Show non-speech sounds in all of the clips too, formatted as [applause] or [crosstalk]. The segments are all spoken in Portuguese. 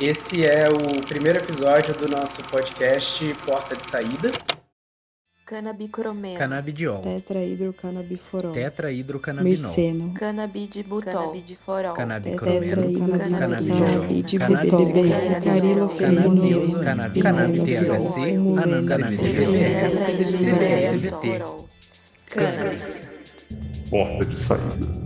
Esse é o primeiro episódio do nosso podcast Porta de Saída. Canabicromeno. Canabidiol. Tetrahidrocanabiforol. Tetrahidrocannabinol. Mirceno. Canabidibutol. Canabidiforol. Canabicromeno. Canabidiol. Tetrahidrocannabidibutol. Carilofenol. Cannabis. Cannabis-THC. Cannabis-CBT. Cannabis. Porta de saída.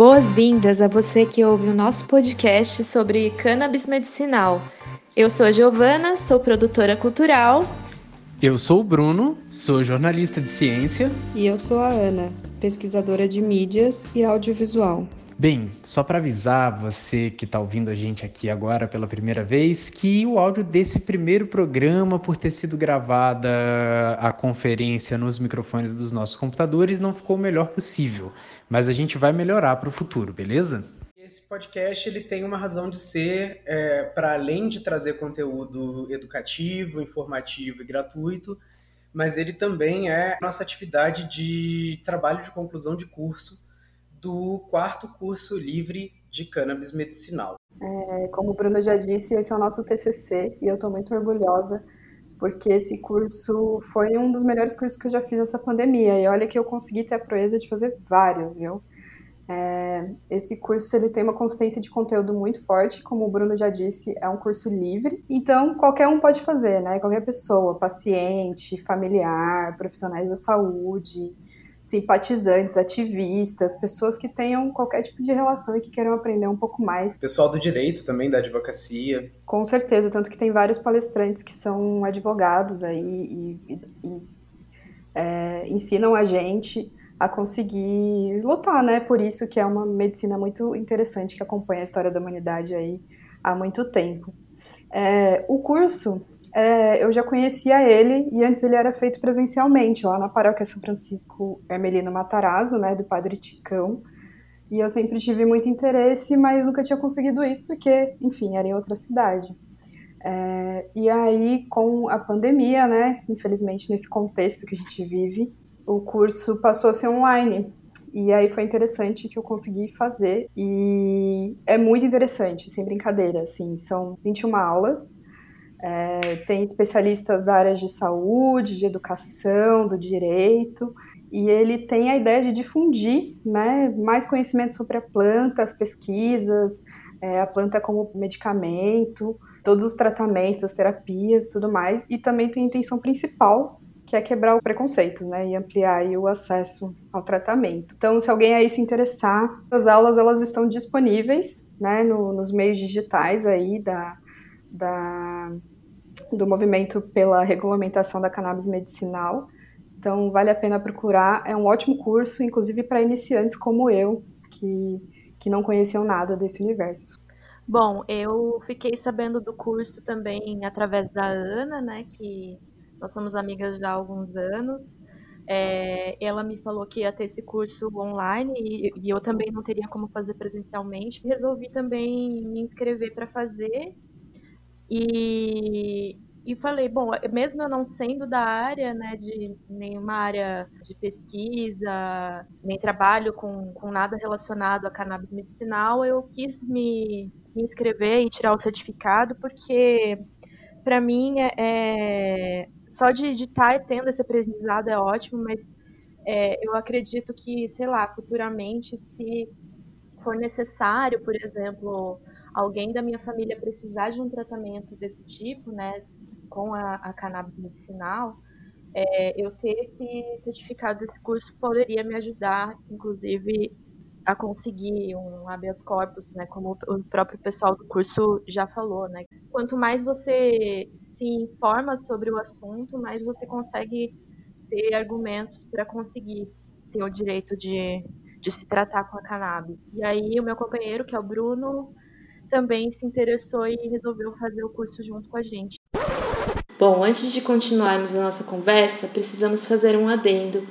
Boas-vindas a você que ouve o nosso podcast sobre cannabis medicinal. Eu sou a Giovana, sou produtora cultural. Eu sou o Bruno, sou jornalista de ciência. E eu sou a Ana, pesquisadora de mídias e audiovisual. Bem, só para avisar você que está ouvindo a gente aqui agora pela primeira vez, que o áudio desse primeiro programa, por ter sido gravada a conferência nos microfones dos nossos computadores, não ficou o melhor possível. Mas a gente vai melhorar para o futuro, beleza? Esse podcast ele tem uma razão de ser é, para além de trazer conteúdo educativo, informativo e gratuito, mas ele também é nossa atividade de trabalho de conclusão de curso do quarto curso livre de cannabis medicinal. É, como o Bruno já disse, esse é o nosso TCC e eu estou muito orgulhosa porque esse curso foi um dos melhores cursos que eu já fiz nessa pandemia e olha que eu consegui ter a proeza de fazer vários, viu? É, esse curso ele tem uma consistência de conteúdo muito forte, como o Bruno já disse, é um curso livre, então qualquer um pode fazer, né? Qualquer pessoa, paciente, familiar, profissionais da saúde, simpatizantes, ativistas, pessoas que tenham qualquer tipo de relação e que queiram aprender um pouco mais. Pessoal do direito também, da advocacia. Com certeza, tanto que tem vários palestrantes que são advogados aí e, e, e é, ensinam a gente a conseguir lutar, né? Por isso que é uma medicina muito interessante que acompanha a história da humanidade aí há muito tempo. É, o curso é, eu já conhecia ele e antes ele era feito presencialmente lá na paróquia São Francisco Hermelino Matarazzo, né, do Padre Ticão. E eu sempre tive muito interesse, mas nunca tinha conseguido ir porque, enfim, era em outra cidade. É, e aí, com a pandemia, né, infelizmente nesse contexto que a gente vive, o curso passou a ser online. E aí foi interessante que eu consegui fazer e é muito interessante, sem brincadeira, assim, são 21 aulas é, tem especialistas da área de saúde, de educação, do direito, e ele tem a ideia de difundir né, mais conhecimento sobre a planta, as pesquisas, é, a planta como medicamento, todos os tratamentos, as terapias tudo mais, e também tem a intenção principal, que é quebrar os preconceitos, né, e ampliar o acesso ao tratamento. Então, se alguém aí se interessar, as aulas elas estão disponíveis, né, no, nos meios digitais aí da, da do movimento pela regulamentação da cannabis medicinal. Então, vale a pena procurar. É um ótimo curso, inclusive para iniciantes como eu, que, que não conheciam nada desse universo. Bom, eu fiquei sabendo do curso também através da Ana, né, que nós somos amigas já há alguns anos. É, ela me falou que ia ter esse curso online e, e, eu também não teria como fazer presencialmente. Resolvi também me inscrever para fazer e, e falei, bom, mesmo eu não sendo da área, né, de nenhuma área de pesquisa, nem trabalho com, com nada relacionado a cannabis medicinal, eu quis me, me inscrever e tirar o certificado, porque para mim é, é, só de estar tá tendo esse aprendizado é ótimo, mas é, eu acredito que, sei lá, futuramente, se for necessário, por exemplo, alguém da minha família precisar de um tratamento desse tipo, né, com a, a cannabis medicinal, é, eu ter esse certificado desse curso poderia me ajudar, inclusive, a conseguir um habeas corpus, né, como o próprio pessoal do curso já falou, né. Quanto mais você se informa sobre o assunto, mais você consegue ter argumentos para conseguir ter o direito de, de se tratar com a cannabis. E aí o meu companheiro, que é o Bruno, também se interessou e resolveu fazer o curso junto com a gente. Bom, antes de continuarmos a nossa conversa, precisamos fazer um adendo,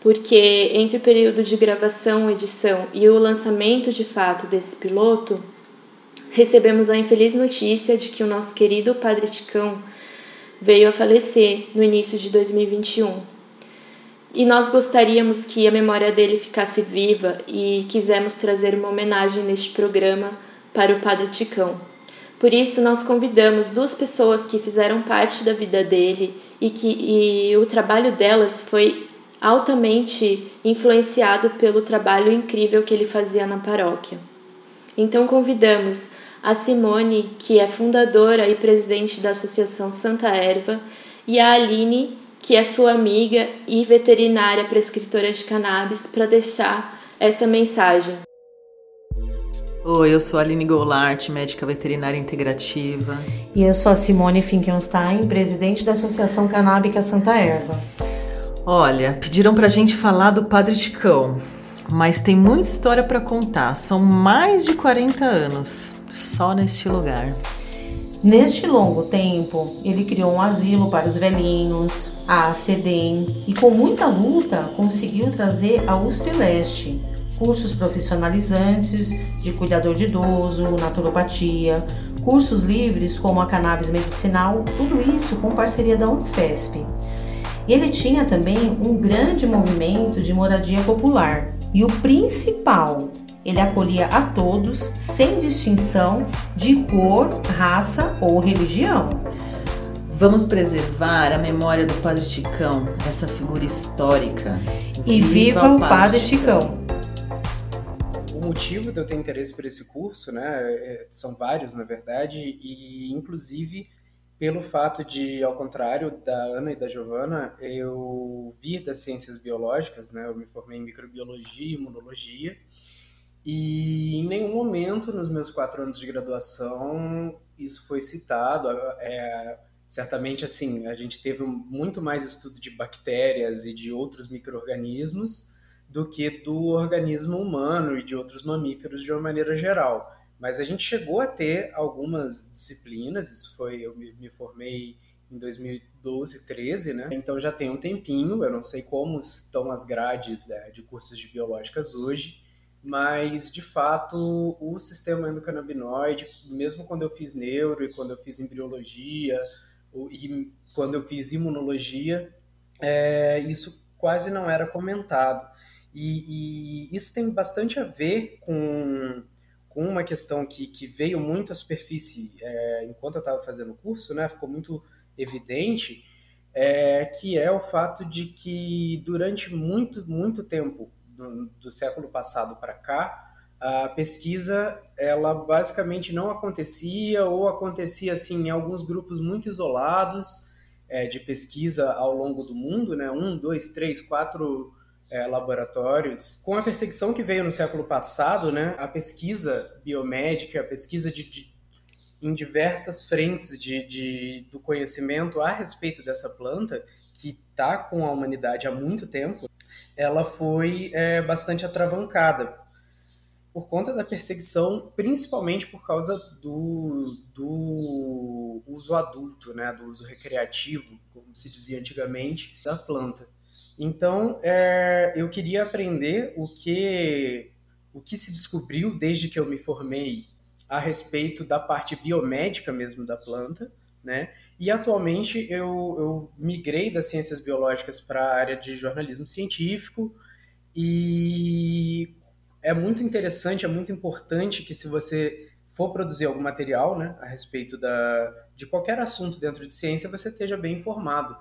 porque entre o período de gravação, edição e o lançamento de fato desse piloto, recebemos a infeliz notícia de que o nosso querido Padre Ticão veio a falecer no início de 2021. e nós gostaríamos que a memória dele ficasse viva e quisemos trazer uma homenagem neste programa para o Padre Ticão. Por isso, nós convidamos duas pessoas que fizeram parte da vida dele e que e o trabalho delas foi altamente influenciado pelo trabalho incrível que ele fazia na paróquia. Então, convidamos a Simone, que é fundadora e presidente da Associação Santa Erva, e a Aline, que é sua amiga e veterinária prescritora de cannabis, para deixar essa mensagem. Oi, eu sou a Aline Goulart, médica veterinária integrativa. E eu sou a Simone Finkenstein, presidente da Associação Canábica Santa Erva. Olha, pediram pra gente falar do Padre Ticão, mas tem muita história para contar. São mais de 40 anos só neste lugar. Neste longo tempo, ele criou um asilo para os velhinhos, a ACDEM, e com muita luta conseguiu trazer a USP Leste, cursos profissionalizantes de cuidador de idoso, naturopatia, cursos livres como a cannabis medicinal, tudo isso com parceria da Unifesp. Ele tinha também um grande movimento de moradia popular. E o principal, ele acolhia a todos, sem distinção de cor, raça ou religião. Vamos preservar a memória do Padre Ticão, essa figura histórica. E viva, viva o Padre Ticão! O motivo de eu ter interesse por esse curso, né, é, são vários, na verdade, e inclusive pelo fato de, ao contrário da Ana e da Giovana, eu vir das ciências biológicas, né, eu me formei em microbiologia e imunologia, e em nenhum momento nos meus quatro anos de graduação isso foi citado. É, certamente, assim, a gente teve muito mais estudo de bactérias e de outros micro-organismos do que do organismo humano e de outros mamíferos de uma maneira geral. Mas a gente chegou a ter algumas disciplinas, isso foi, eu me, me formei em 2012, 13, né? Então já tem um tempinho, eu não sei como estão as grades né, de cursos de biológicas hoje, mas de fato o sistema endocannabinoide, mesmo quando eu fiz neuro e quando eu fiz embriologia e quando eu fiz imunologia, é, isso quase não era comentado. E, e, isso tem bastante a ver com, com uma questão que, que veio muito à superfície é, enquanto eu estava fazendo o curso, né? ficou muito evidente, é, que é o fato de que durante muito, muito tempo do, do século passado para cá, a pesquisa ela basicamente não acontecia ou acontecia assim em alguns grupos muito isolados é, de pesquisa ao longo do mundo, né? Um, dois, três, quatro é, laboratórios. Com a perseguição que veio no século passado, né? A pesquisa biomédica, a pesquisa de, de em diversas frentes de, de, do conhecimento a respeito dessa planta que está com a humanidade há muito tempo, ela foi é, bastante atravancada por conta da perseguição, principalmente por causa do, do uso adulto, né, do uso recreativo, como se dizia antigamente, da planta. Então, é, eu queria aprender o que, o que se descobriu desde que eu me formei a respeito da parte biomédica mesmo da planta, né? E atualmente eu, eu migrei das ciências biológicas para a área de jornalismo científico e é muito interessante, é muito importante que se você for produzir algum material né, a respeito da, de qualquer assunto dentro de ciência, você esteja bem informado.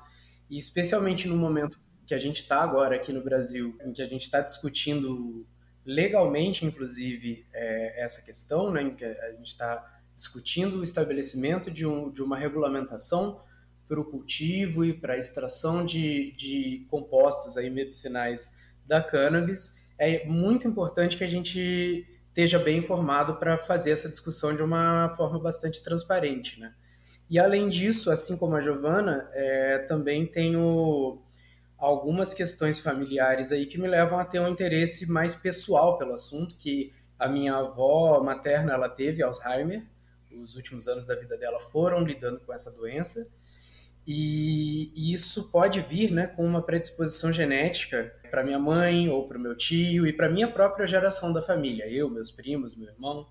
E especialmente no momento que a gente está agora aqui no Brasil, em que a gente está discutindo legalmente, inclusive, é, essa questão, né, em que a gente está discutindo o estabelecimento de, um, de uma regulamentação para o cultivo e para a extração de, de compostos aí medicinais da cannabis, é muito importante que a gente esteja bem informado para fazer essa discussão de uma forma bastante transparente, né? E além disso, assim como a Giovana, é, também tenho algumas questões familiares aí que me levam a ter um interesse mais pessoal pelo assunto, que a minha avó materna ela teve Alzheimer os últimos anos da vida dela foram lidando com essa doença. E, isso pode vir né, com uma predisposição genética para minha mãe ou para o meu tio e para minha própria geração da família, eu, meus primos, meu irmão.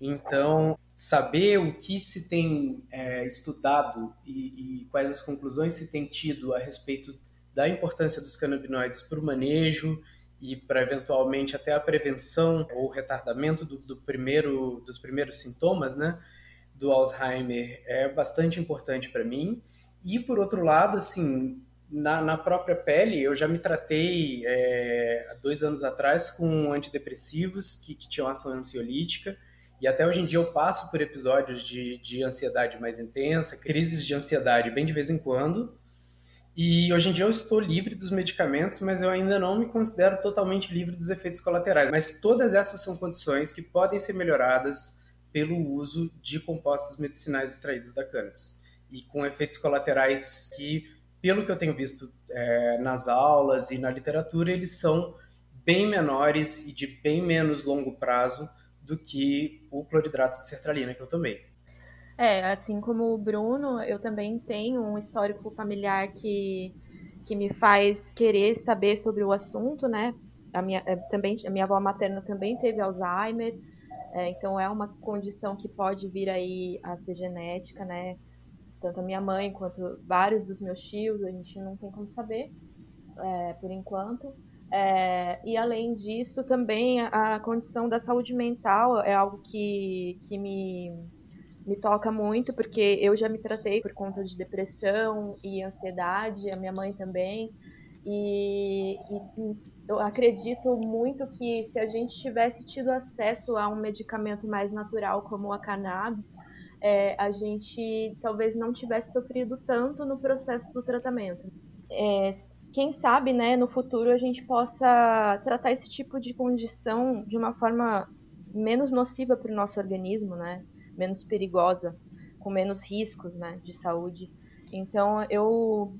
Então, saber o que se tem é, estudado e, e, quais as conclusões se tem tido a respeito da importância dos canabinoides para o manejo e para eventualmente até a prevenção ou retardamento do, do primeiro, dos primeiros sintomas, né, do Alzheimer é bastante importante para mim. E por outro lado, assim, na, na, própria pele, eu já me tratei é, há dois anos atrás com antidepressivos que, que tinham ação ansiolítica. E até hoje em dia eu passo por episódios de, de ansiedade mais intensa, crises de ansiedade bem de vez em quando. E hoje em dia eu estou livre dos medicamentos, mas eu ainda não me considero totalmente livre dos efeitos colaterais. Mas todas essas são condições que podem ser melhoradas pelo uso de compostos medicinais extraídos da cannabis. E com efeitos colaterais que, pelo que eu tenho visto é, nas aulas e na literatura, eles são bem menores e de bem menos longo prazo do que o cloridrato de sertralina que eu tomei. É, assim como o Bruno, eu também tenho um histórico familiar que, que me faz querer saber sobre o assunto, né? A minha, é, também, a minha avó materna também teve Alzheimer, é, então é uma condição que pode vir aí a ser genética, né? Tanto a minha mãe quanto vários dos meus tios, a gente não tem como saber, é, por enquanto. É, e além disso, também a, a condição da saúde mental é algo que, que me me toca muito, porque eu já me tratei por conta de depressão e ansiedade, a minha mãe também. E, e, eu acredito muito que se a gente tivesse tido acesso a um medicamento mais natural como a cannabis, é, a gente talvez não tivesse sofrido tanto no processo do tratamento. É, quem sabe, né, no futuro a gente possa tratar esse tipo de condição de uma forma menos nociva para o nosso organismo, né? Menos perigosa, com menos riscos né, de saúde. Então, eu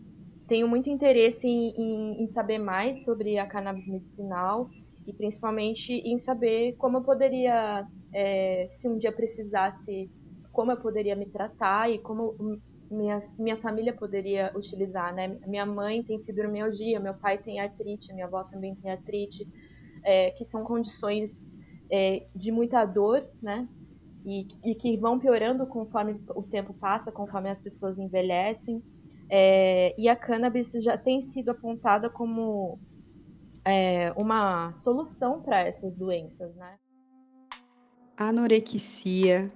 tenho muito interesse em, em, em, saber mais sobre a cannabis medicinal e principalmente em saber como eu poderia, é, se um dia precisasse, como eu poderia me tratar e como minha, minha família poderia utilizar, né? Minha mãe tem fibromialgia, meu pai tem artrite, minha avó também tem artrite, é, que são condições é, de muita dor, né? E, e que vão piorando conforme o tempo passa, conforme as pessoas envelhecem. É, e a cannabis já tem sido apontada como é, uma solução para essas doenças, né? Anorexia,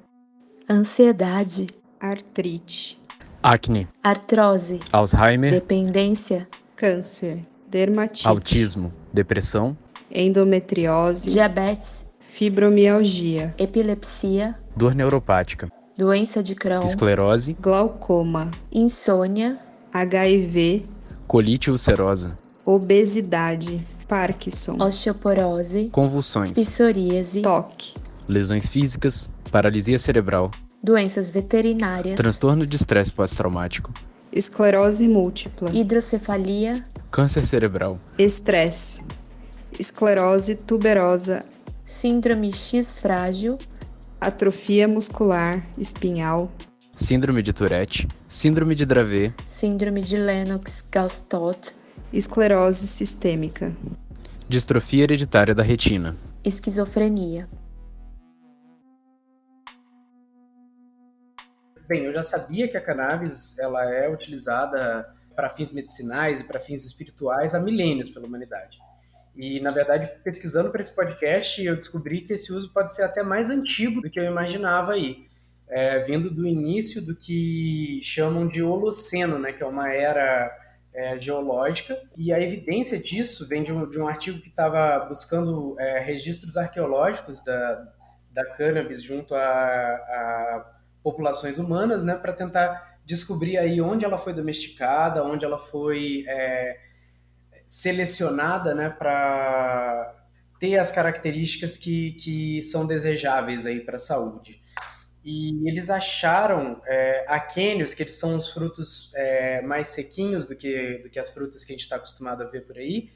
ansiedade, artrite, acne, artrose, Alzheimer, dependência, câncer, dermatite, autismo, depressão, endometriose, diabetes, fibromialgia, epilepsia, dor neuropática, doença de Crohn, esclerose, glaucoma, insônia, HIV, colite ulcerosa, obesidade, Parkinson, osteoporose, convulsões, psoríase, toque, lesões físicas, paralisia cerebral, doenças veterinárias, transtorno de estresse pós-traumático, esclerose múltipla, hidrocefalia, câncer cerebral, estresse, esclerose tuberosa síndrome X frágil, atrofia muscular espinhal, síndrome de Tourette, síndrome de Dravet, síndrome de Lennox-Gastaut, esclerose sistêmica, distrofia hereditária da retina, esquizofrenia. Bem, eu já sabia que a cannabis ela é utilizada para fins medicinais e para fins espirituais há milênios pela humanidade. E, na verdade, pesquisando para esse podcast, eu descobri que esse uso pode ser até mais antigo do que eu imaginava aí. É, vindo do início do que chamam de Holoceno, né, que é uma era é, geológica. E a evidência disso vem de um, de um artigo que estava buscando é, registros arqueológicos da, da cannabis junto a, a populações humanas, né, para tentar descobrir aí onde ela foi domesticada, onde ela foi é, selecionada né, para ter as características que, que são desejáveis para a saúde. E eles acharam é, aquênios, que eles são os frutos é, mais sequinhos do que, do que as frutas que a gente está acostumado a ver por aí,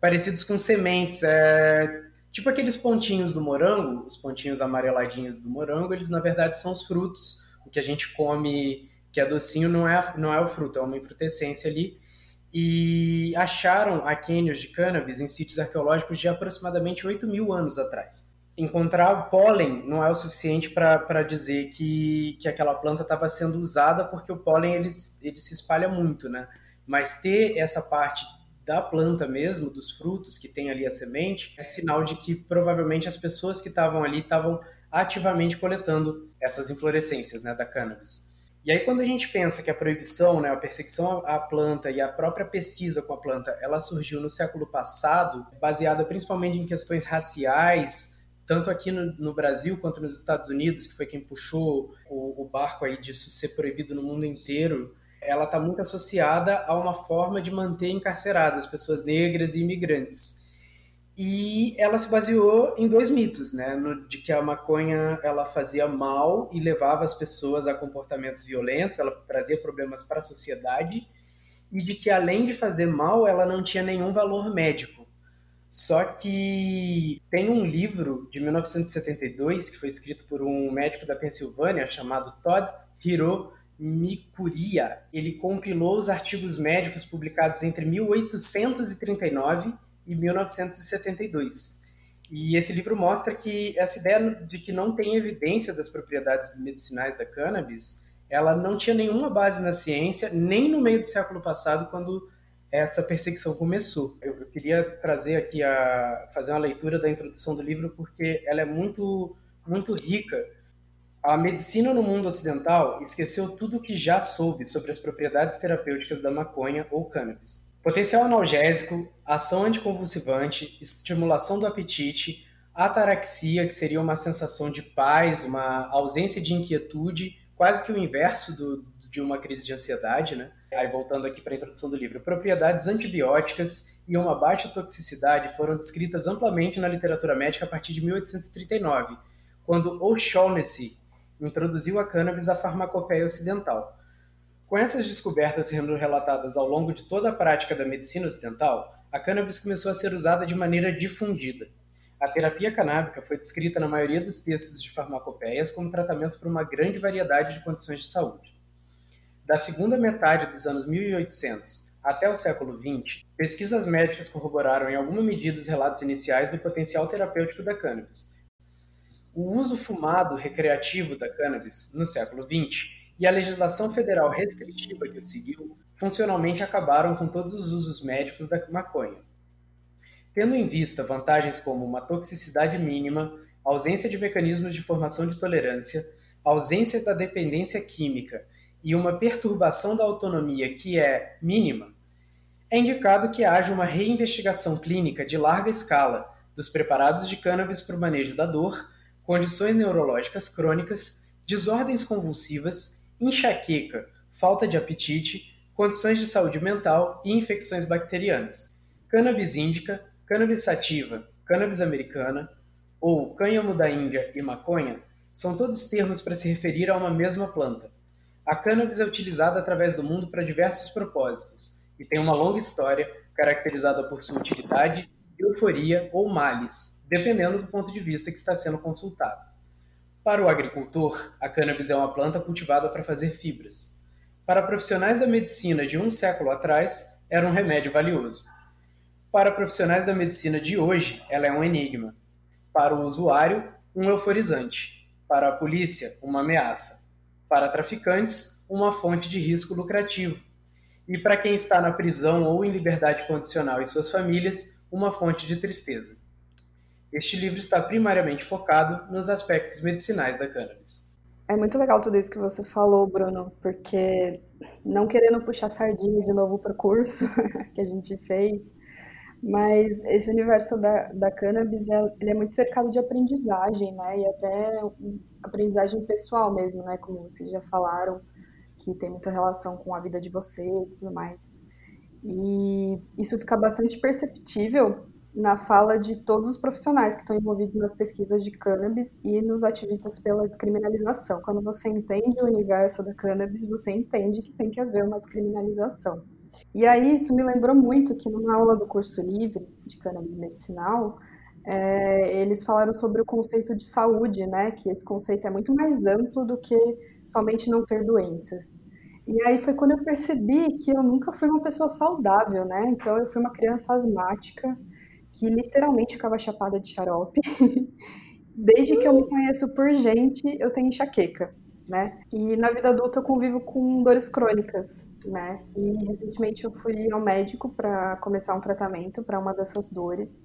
parecidos com sementes. É, tipo aqueles pontinhos do morango, os pontinhos amareladinhos do morango, eles na verdade são os frutos. O que a gente come que é docinho não é, não é o fruto, é uma infrutescência ali e acharam aquênios de cannabis em sítios arqueológicos de aproximadamente 8 mil anos atrás. Encontrar o pólen não é o suficiente para dizer que, que aquela planta estava sendo usada, porque o pólen ele, ele se espalha muito, né? mas ter essa parte da planta mesmo, dos frutos que tem ali a semente, é sinal de que provavelmente as pessoas que estavam ali estavam ativamente coletando essas inflorescências né, da cannabis. E aí quando a gente pensa que a proibição, né, a perseguição à planta e a própria pesquisa com a planta, ela surgiu no século passado, baseada principalmente em questões raciais, tanto aqui no, no Brasil quanto nos Estados Unidos, que foi quem puxou o, o barco aí disso ser proibido no mundo inteiro, ela está muito associada a uma forma de manter encarceradas pessoas negras e imigrantes. E ela se baseou em dois mitos, né? No, de que a maconha ela fazia mal e levava as pessoas a comportamentos violentos, ela trazia problemas para a sociedade, e de que além de fazer mal, ela não tinha nenhum valor médico. Só que tem um livro de 1972 que foi escrito por um médico da Pensilvânia chamado Todd Hiro Mikuria. Ele compilou os artigos médicos publicados entre 1839 e 1972. E esse livro mostra que essa ideia de que não tem evidência das propriedades medicinais da cannabis, ela não tinha nenhuma base na ciência, nem no meio do século passado, quando essa perseguição começou. Eu, eu queria trazer aqui a fazer uma leitura da introdução do livro porque ela é muito muito rica. A medicina no mundo ocidental esqueceu tudo o que já soube sobre as propriedades terapêuticas da maconha ou cannabis. Potencial analgésico, ação anticonvulsivante, estimulação do apetite, ataraxia, que seria uma sensação de paz, uma ausência de inquietude, quase que o inverso do, de uma crise de ansiedade, né? Aí voltando aqui para a introdução do livro, propriedades antibióticas e uma baixa toxicidade foram descritas amplamente na literatura médica a partir de 1839, quando O'Shaughnessy introduziu a cannabis à farmacopeia ocidental. Com essas descobertas sendo relatadas ao longo de toda a prática da medicina ocidental, a cannabis começou a ser usada de maneira difundida. A terapia canábica foi descrita na maioria dos textos de farmacopeias como tratamento para uma grande variedade de condições de saúde. Da segunda metade dos anos 1800 até o século XX, pesquisas médicas corroboraram em alguma medida os relatos iniciais do potencial terapêutico da cannabis. O uso fumado recreativo da cannabis no século XX e a legislação federal restritiva que o seguiu funcionalmente acabaram com todos os usos médicos da maconha. Tendo em vista vantagens como uma toxicidade mínima, ausência de mecanismos de formação de tolerância, ausência da dependência química e uma perturbação da autonomia que é mínima, é indicado que haja uma reinvestigação clínica de larga escala dos preparados de cannabis para o manejo da dor, condições neurológicas crônicas, desordens convulsivas enxaqueca, falta de apetite, condições de saúde mental e infecções bacterianas. Cannabis índica, cannabis sativa, cannabis americana ou cânhamo da Índia e maconha são todos termos para se referir a uma mesma planta. A cannabis é utilizada através do mundo para diversos propósitos e tem uma longa história caracterizada por sua utilidade, euforia ou males, dependendo do ponto de vista que está sendo consultado. Para o agricultor, a cannabis é uma planta cultivada para fazer fibras. Para profissionais da medicina de um século atrás, era um remédio valioso. Para profissionais da medicina de hoje, ela é um enigma. Para o usuário, um euforizante. Para a polícia, uma ameaça. Para traficantes, uma fonte de risco lucrativo. E para quem está na prisão ou em liberdade condicional e suas famílias, uma fonte de tristeza. Este livro está primariamente focado nos aspectos medicinais da cannabis. É muito legal tudo isso que você falou, Bruno, porque não querendo puxar sardinha de novo para o curso [laughs] que a gente fez, mas esse universo da, da cannabis é, ele é muito cercado de aprendizagem, né? E até aprendizagem pessoal mesmo, né? Como vocês já falaram, que tem muita relação com a vida de vocês e tudo mais. E isso fica bastante perceptível na fala de todos os profissionais que estão envolvidos nas pesquisas de cannabis e nos ativistas pela descriminalização. Quando você entende o universo da cannabis, você entende que tem que haver uma descriminalização. E aí isso me lembrou muito que numa aula do curso livre de cannabis medicinal, é, eles falaram sobre o conceito de saúde, né? Que esse conceito é muito mais amplo do que somente não ter doenças. E aí foi quando eu percebi que eu nunca fui uma pessoa saudável, né? Então eu fui uma criança asmática, que literalmente ficava chapada de xarope. [laughs] Desde que eu me conheço por gente, eu tenho enxaqueca. né? E na vida adulta eu convivo com dores crônicas, né? E recentemente eu fui ao médico para começar um tratamento para uma dessas dores.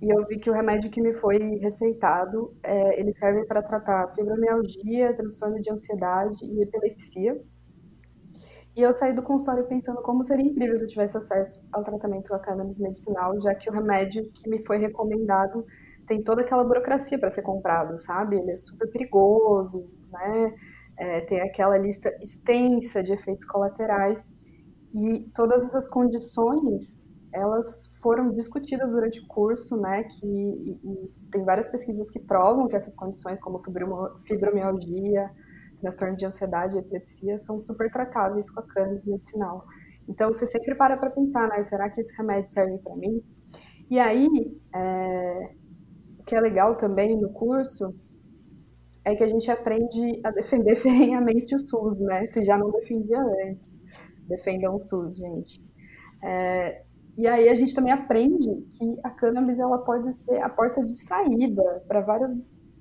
E eu vi que o remédio que me foi receitado, é, ele serve para tratar fibromialgia, transtorno de ansiedade e epilepsia. E eu saí do consultório pensando como seria incrível se eu tivesse acesso ao tratamento a cannabis medicinal, já que o remédio que me foi recomendado tem toda aquela burocracia para ser comprado, sabe? Ele é super perigoso, né? É, tem aquela lista extensa de efeitos colaterais e todas essas condições elas foram discutidas durante o curso, né? Que e, e tem várias pesquisas que provam que essas condições, como fibromialgia, transtorno de ansiedade e epilepsia são super tratáveis com a cannabis medicinal. Então você sempre para para pensar, né? Será que esse remédio serve para mim? E aí, é, o que é legal também no curso é que a gente aprende a defender [laughs] ferrenhamente o SUS, né? Se já não defendia antes. Defendam o SUS, gente. É, e aí a gente também aprende que a cannabis ela pode ser a porta de saída para várias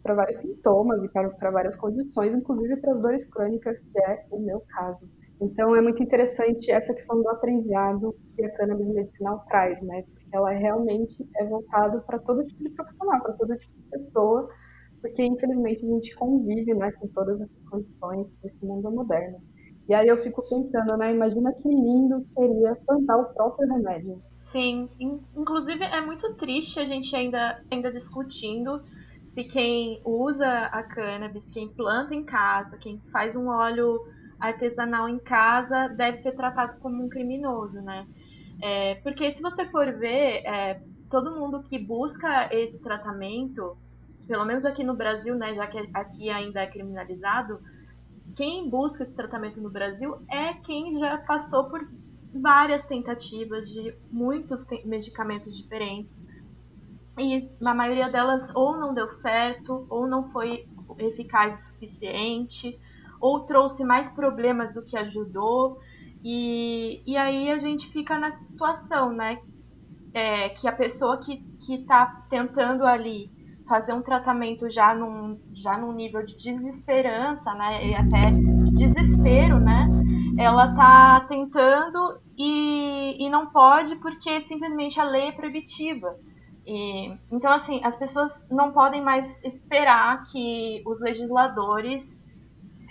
para vários sintomas e para, várias condições, inclusive para as dores crônicas, que é o meu caso. Então é muito interessante essa questão do aprendizado que a cannabis medicinal traz, né? Porque ela realmente é voltada para todo tipo de profissional, para todo tipo de pessoa, porque infelizmente a gente convive, né, com todas essas condições nesse mundo moderno. E aí eu fico pensando, né? Imagina que lindo seria plantar o próprio remédio. Sim, inclusive é muito triste a gente ainda, ainda discutindo se quem usa a cannabis, quem planta em casa, quem faz um óleo artesanal em casa, deve ser tratado como um criminoso, né? É, porque se você for ver, é, todo mundo que busca esse tratamento, pelo menos aqui no Brasil, né, já que aqui ainda é criminalizado, quem busca esse tratamento no Brasil é quem já passou por várias tentativas de muitos medicamentos diferentes e na maioria delas ou não deu certo, ou não foi eficaz o suficiente, ou trouxe mais problemas do que ajudou. E, e aí a gente fica nessa situação, né? É, que a pessoa que está tentando ali fazer um tratamento já num, já num nível de desesperança, né? E até de desespero, né? Ela tá tentando e, e não pode porque simplesmente a lei é proibitiva. E, então, assim, as pessoas não podem mais esperar que os legisladores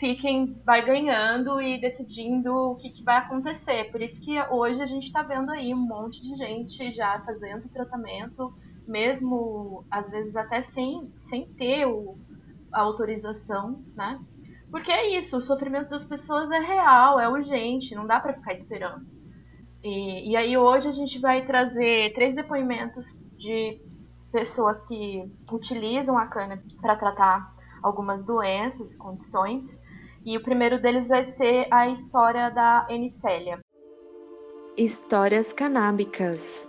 fiquem vai ganhando e decidindo o que, que vai acontecer. Por isso que hoje a gente está vendo aí um monte de gente já fazendo tratamento, mesmo às vezes até sem, sem ter o, a autorização, né? Porque é isso, o sofrimento das pessoas é real, é urgente, não dá para ficar esperando. E, e aí hoje a gente vai trazer três depoimentos de pessoas que utilizam a cana para tratar algumas doenças, condições. E o primeiro deles vai ser a história da Enicélia. Histórias canábicas.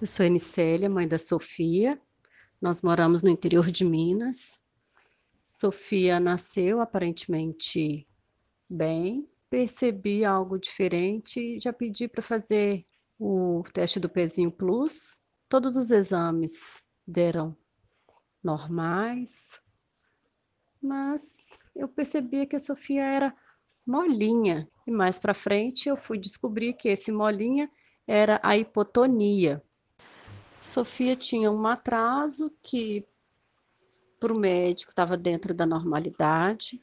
Eu sou Enicélia, mãe da Sofia. Nós moramos no interior de Minas. Sofia nasceu aparentemente bem, percebi algo diferente, já pedi para fazer o teste do pezinho plus. Todos os exames deram normais, mas eu percebia que a Sofia era molinha. E mais para frente eu fui descobrir que esse molinha era a hipotonia. Sofia tinha um atraso que para o médico estava dentro da normalidade,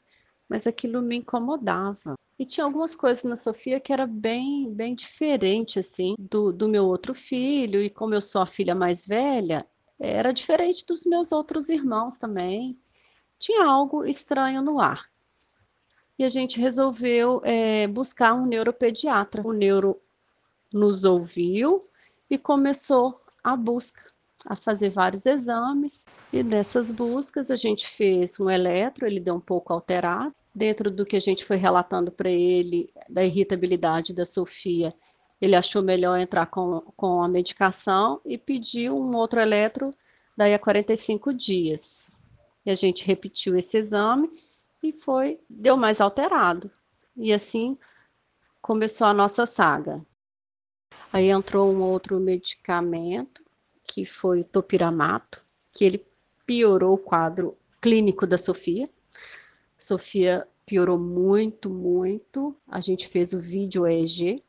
mas aquilo me incomodava. E tinha algumas coisas na Sofia que era bem, bem diferente, assim, do, do meu outro filho. E como eu sou a filha mais velha, era diferente dos meus outros irmãos também. Tinha algo estranho no ar. E a gente resolveu é, buscar um neuropediatra. O neuro nos ouviu e começou a busca, a fazer vários exames. E dessas buscas a gente fez um eletro, ele deu um pouco alterado dentro do que a gente foi relatando para ele, da irritabilidade da Sofia, ele achou melhor entrar com, com a medicação e pediu um outro eletro daí a 45 dias. E a gente repetiu esse exame e foi, deu mais alterado. E assim começou a nossa saga. Aí entrou um outro medicamento, que foi o topiramato, que ele piorou o quadro clínico da Sofia. Sofia piorou muito, muito. A gente fez o vídeo EEG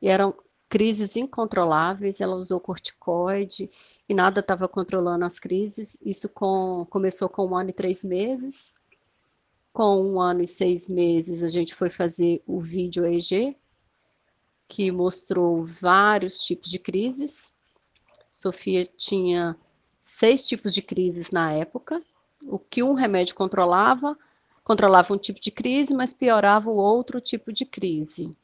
e eram crises incontroláveis. Ela usou corticoide e nada estava controlando as crises. Isso com, começou com um ano e três meses. Com um ano e seis meses, a gente foi fazer o vídeo EEG, que mostrou vários tipos de crises. Sofia tinha seis tipos de crises na época. O que um remédio controlava, controlava um tipo de crise, mas piorava o outro tipo de crise.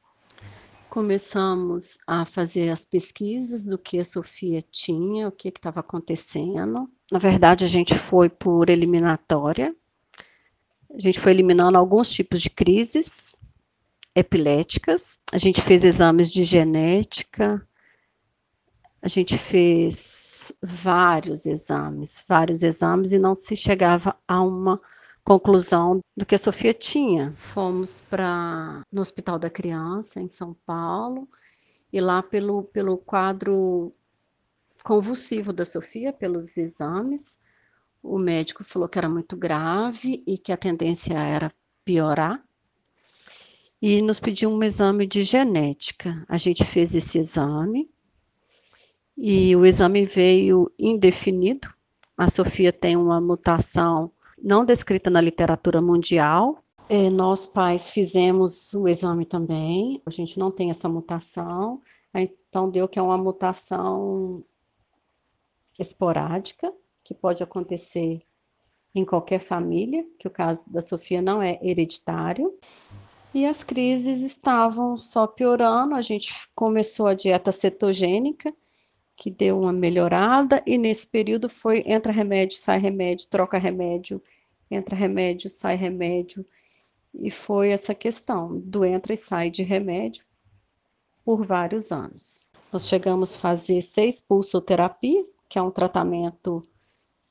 Começamos a fazer as pesquisas do que a Sofia tinha, o que estava acontecendo. Na verdade, a gente foi por eliminatória. A gente foi eliminando alguns tipos de crises epiléticas. A gente fez exames de genética. A gente fez vários exames, vários exames e não se chegava a uma conclusão do que a Sofia tinha. Fomos para no Hospital da Criança, em São Paulo, e lá pelo, pelo quadro convulsivo da Sofia, pelos exames, o médico falou que era muito grave e que a tendência era piorar. E nos pediu um exame de genética. A gente fez esse exame e o exame veio indefinido. A Sofia tem uma mutação não descrita na literatura mundial. É, nós pais fizemos o exame também, a gente não tem essa mutação, então deu que é uma mutação esporádica, que pode acontecer em qualquer família, que o caso da Sofia não é hereditário. E as crises estavam só piorando, a gente começou a dieta cetogênica, que deu uma melhorada, e nesse período foi entra remédio, sai remédio, troca remédio, entra remédio, sai remédio, e foi essa questão do entra e sai de remédio por vários anos. Nós chegamos a fazer seis pulsoterapia, que é um tratamento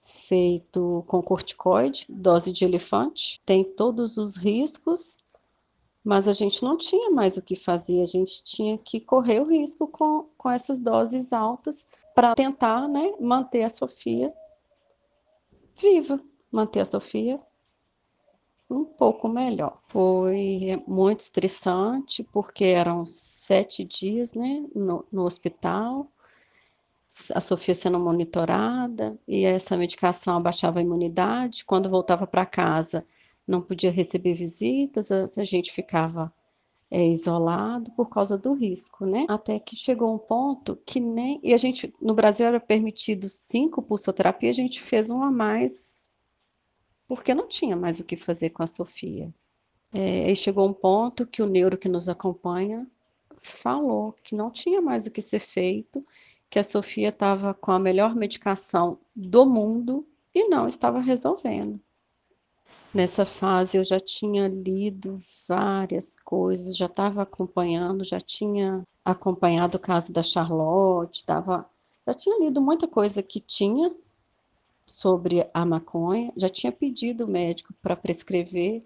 feito com corticoide, dose de elefante, tem todos os riscos, mas a gente não tinha mais o que fazer, a gente tinha que correr o risco com, com essas doses altas para tentar né, manter a Sofia viva, manter a Sofia um pouco melhor. Foi muito estressante, porque eram sete dias né, no, no hospital, a Sofia sendo monitorada, e essa medicação abaixava a imunidade. Quando voltava para casa, não podia receber visitas, a, gente ficava é, isolado por causa do risco, né? Até que chegou um ponto que nem. E a gente, no Brasil era permitido cinco pulsoterapia, a gente fez uma a mais, porque não tinha mais o que fazer com a Sofia. É, e chegou um ponto que o neuro que nos acompanha falou que não tinha mais o que ser feito, que a Sofia estava com a melhor medicação do mundo e não estava resolvendo. Nessa fase eu já tinha lido várias coisas, já estava acompanhando, já tinha acompanhado o caso da Charlotte, tava, já tinha lido muita coisa que tinha sobre a maconha, já tinha pedido o médico para prescrever,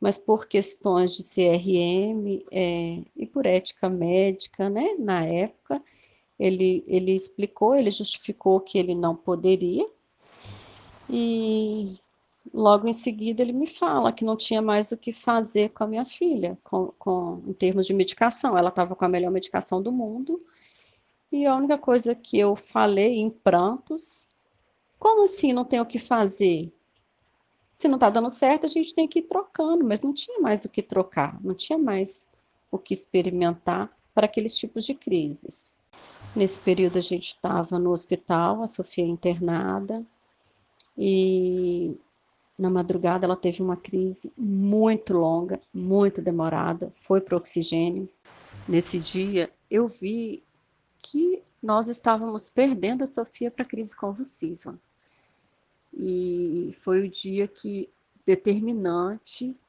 mas por questões de CRM é, e por ética médica, né, na época, ele, ele explicou, ele justificou que ele não poderia, e logo em seguida ele me fala que não tinha mais o que fazer com a minha filha, com, com em termos de medicação. Ela estava com a melhor medicação do mundo. E a única coisa que eu falei em prantos, como assim não tem o que fazer? Se não está dando certo, a gente tem que ir trocando, mas não tinha mais o que trocar, não tinha mais o que experimentar para aqueles tipos de crises. Nesse período a gente estava no hospital, a Sofia internada, e na madrugada, ela teve uma crise muito longa, muito demorada, foi para o oxigênio. Nesse dia, eu vi que nós estávamos perdendo a Sofia para crise convulsiva. E foi o dia que determinante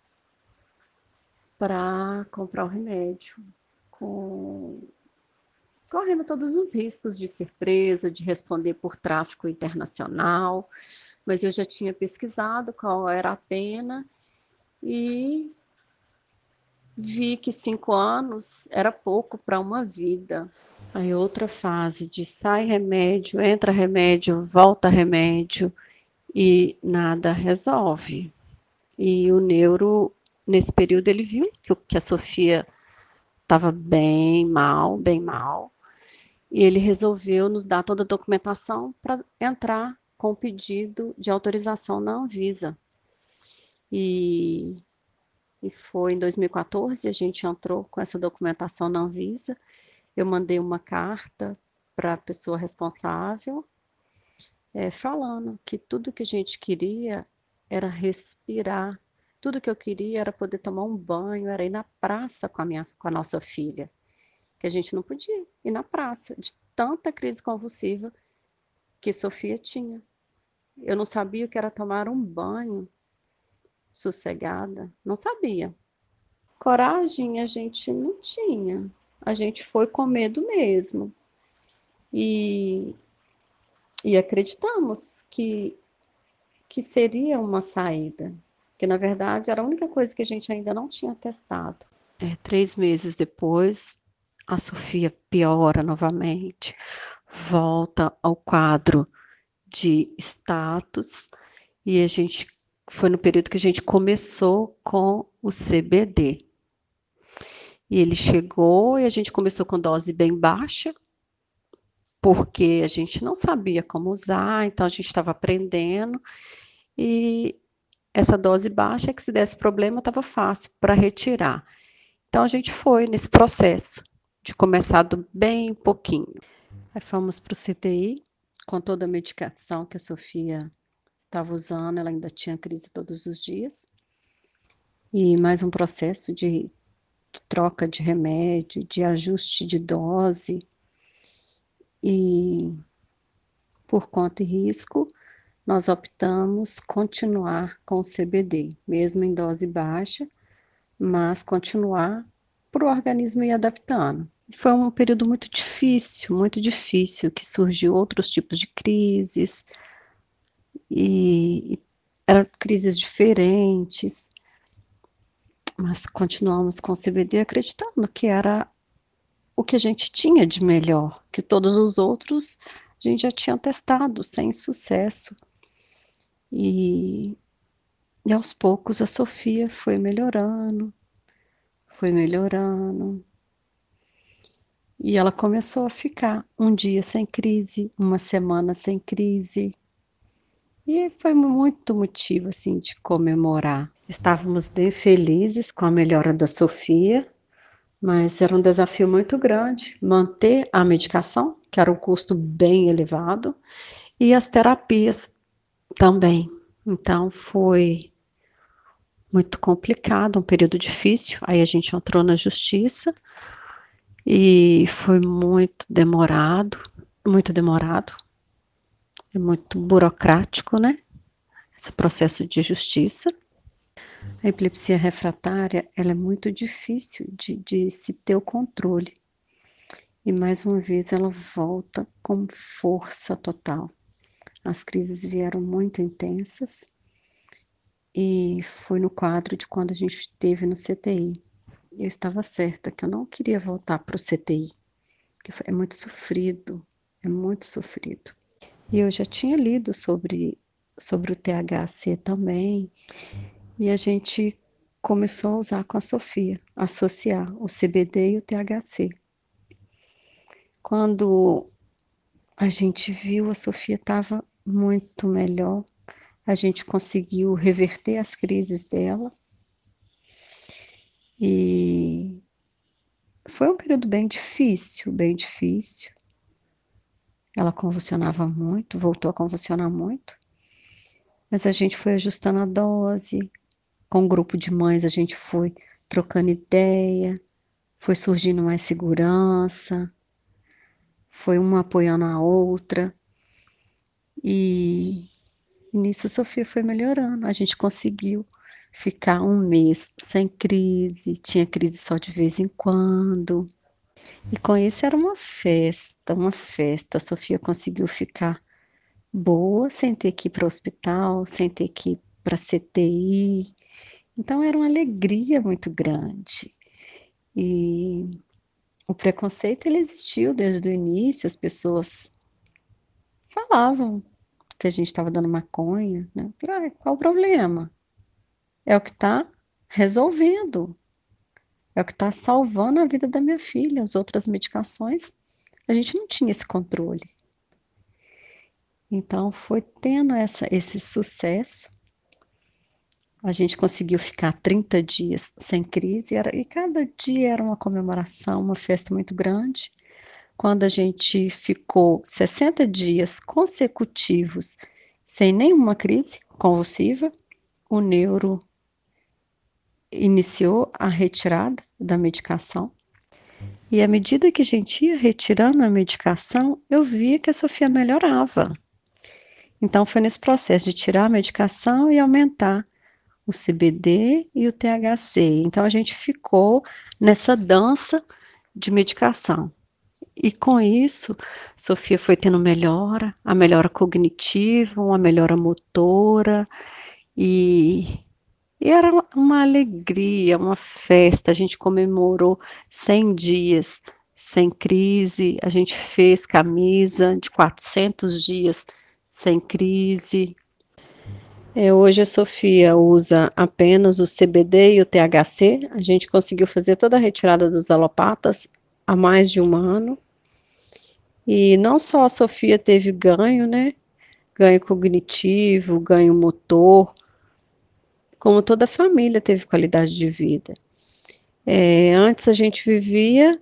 para comprar o remédio, com correndo todos os riscos de ser presa, de responder por tráfico internacional, mas eu já tinha pesquisado qual era a pena e vi que cinco anos era pouco para uma vida. Aí outra fase de sai remédio, entra remédio, volta remédio, e nada resolve. E o neuro, nesse período, ele viu que, que a Sofia estava bem mal, bem mal, e ele resolveu nos dar toda a documentação para entrar com pedido de autorização na Anvisa. E, e foi em 2014, a gente entrou com essa documentação na Anvisa. Eu mandei uma carta para a pessoa responsável, é, falando que tudo que a gente queria era respirar, tudo que eu queria era poder tomar um banho, era ir na praça com a, minha, com a nossa filha, que a gente não podia ir na praça, de tanta crise convulsiva que Sofia tinha. Eu não sabia o que era tomar um banho sossegada, não sabia. Coragem a gente não tinha, a gente foi com medo mesmo. E, e acreditamos que, que seria uma saída, que na verdade era a única coisa que a gente ainda não tinha testado. É, três meses depois, a Sofia piora novamente, volta ao quadro de status e a gente foi no período que a gente começou com o CBD. E ele chegou e a gente começou com dose bem baixa, porque a gente não sabia como usar, então a gente estava aprendendo. E essa dose baixa é que se desse problema estava fácil para retirar. Então a gente foi nesse processo de começar do bem pouquinho. Aí fomos para o CTI, com toda a medicação que a Sofia estava usando, ela ainda tinha crise todos os dias. E mais um processo de, troca de remédio, de ajuste de dose. E por conta e risco, nós optamos continuar com o CBD, mesmo em dose baixa, mas continuar para o organismo ir adaptando. Foi um período muito difícil, muito difícil, que surgiu outros tipos de crises, e, e eram crises diferentes, mas continuamos com o CBD acreditando que era o que a gente tinha de melhor, que todos os outros a gente já tinha testado sem sucesso. E, e aos poucos a Sofia foi melhorando, foi melhorando, e ela começou a ficar um dia sem crise, uma semana sem crise. E foi muito motivo assim de comemorar. Estávamos bem felizes com a melhora da Sofia, mas era um desafio muito grande manter a medicação, que era um custo bem elevado, e as terapias também. Então foi muito complicado, um período difícil. Aí a gente entrou na justiça e foi muito demorado, muito demorado, é muito burocrático, né? Esse processo de justiça. A epilepsia refratária, ela é muito difícil de, de se ter o controle. E mais uma vez ela volta com força total. As crises vieram muito intensas e foi no quadro de quando a gente esteve no CTI eu estava certa que eu não queria voltar para o CTI, que é muito sofrido, é muito sofrido. E eu já tinha lido sobre, sobre o THC também, e a gente começou a usar com a Sofia, associar o CBD e o THC. Quando a gente viu, a Sofia estava muito melhor, a gente conseguiu reverter as crises dela, e foi um período bem difícil, bem difícil. Ela convulsionava muito, voltou a convulsionar muito. Mas a gente foi ajustando a dose. Com um grupo de mães, a gente foi trocando ideia, foi surgindo mais segurança, foi uma apoiando a outra. E, e nisso a Sofia foi melhorando. A gente conseguiu ficar um mês sem crise, tinha crise só de vez em quando. E com isso era uma festa, uma festa. A Sofia conseguiu ficar boa, sem ter que ir para o hospital, sem ter que ir para CTI. Então era uma alegria muito grande. E o preconceito ele existiu desde o início, as pessoas falavam que a gente estava dando maconha, né? Ah, qual o problema? É o que está resolvendo. É o que está salvando a vida da minha filha. As outras medicações, a gente não tinha esse controle. Então, foi tendo essa, esse sucesso. A gente conseguiu ficar 30 dias sem crise, era, e cada dia era uma comemoração, uma festa muito grande. Quando a gente ficou 60 dias consecutivos sem nenhuma crise convulsiva, o neuro iniciou a retirada da medicação. E à medida que a gente ia retirando a medicação, eu via que a Sofia melhorava. Então foi nesse processo de tirar a medicação e aumentar o CBD e o THC. Então a gente ficou nessa dança de medicação. E com isso, Sofia foi tendo melhora, a melhora cognitiva, uma melhora motora, e, e era uma alegria, uma festa. A gente comemorou 100 dias sem crise, a gente fez camisa de 400 dias sem crise. É, hoje a Sofia usa apenas o CBD e o THC. A gente conseguiu fazer toda a retirada dos alopatas há mais de um ano. E não só a Sofia teve ganho, né? Ganho cognitivo, ganho motor, como toda a família teve qualidade de vida. É, antes a gente vivia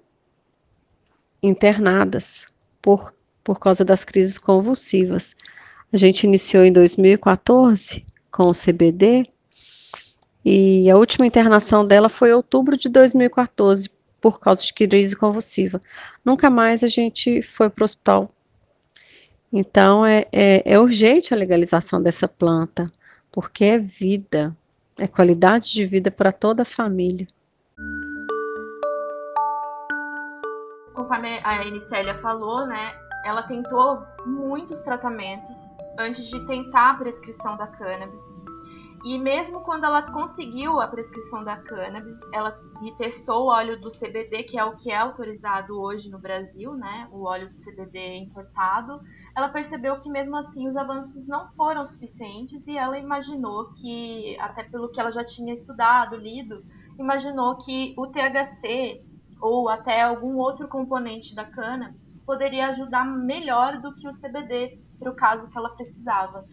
internadas por, por causa das crises convulsivas. A gente iniciou em 2014 com o CBD e a última internação dela foi em outubro de 2014 por causa de crise convulsiva. Nunca mais a gente foi para o hospital. Então, é, é, é urgente a legalização dessa planta, porque é vida, é qualidade de vida para toda a família. Conforme a Anicélia falou, né, ela tentou muitos tratamentos antes de tentar a prescrição da cannabis. E mesmo quando ela conseguiu a prescrição da cannabis, ela testou o óleo do CBD, que é o que é autorizado hoje no Brasil, né? O óleo do CBD importado. Ela percebeu que mesmo assim os avanços não foram suficientes e ela imaginou que, até pelo que ela já tinha estudado, lido, imaginou que o THC ou até algum outro componente da cannabis poderia ajudar melhor do que o CBD para o caso que ela precisava.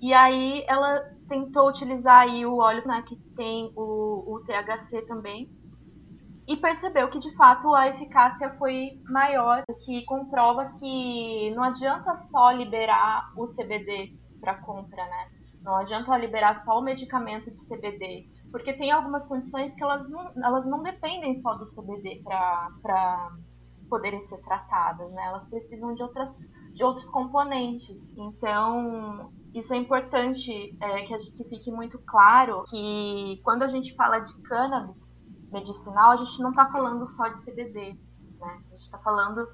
E aí ela tentou utilizar aí o óleo né, que tem o, o THC também e percebeu que de fato a eficácia foi maior, o que comprova que não adianta só liberar o CBD para compra, né? Não adianta liberar só o medicamento de CBD, porque tem algumas condições que elas não, elas não dependem só do CBD para poderem ser tratadas, né? Elas precisam de outras de outros componentes. Então, isso é importante é, que, gente, que fique muito claro que quando a gente fala de cannabis medicinal, a gente não está falando só de CBD, né? A gente está falando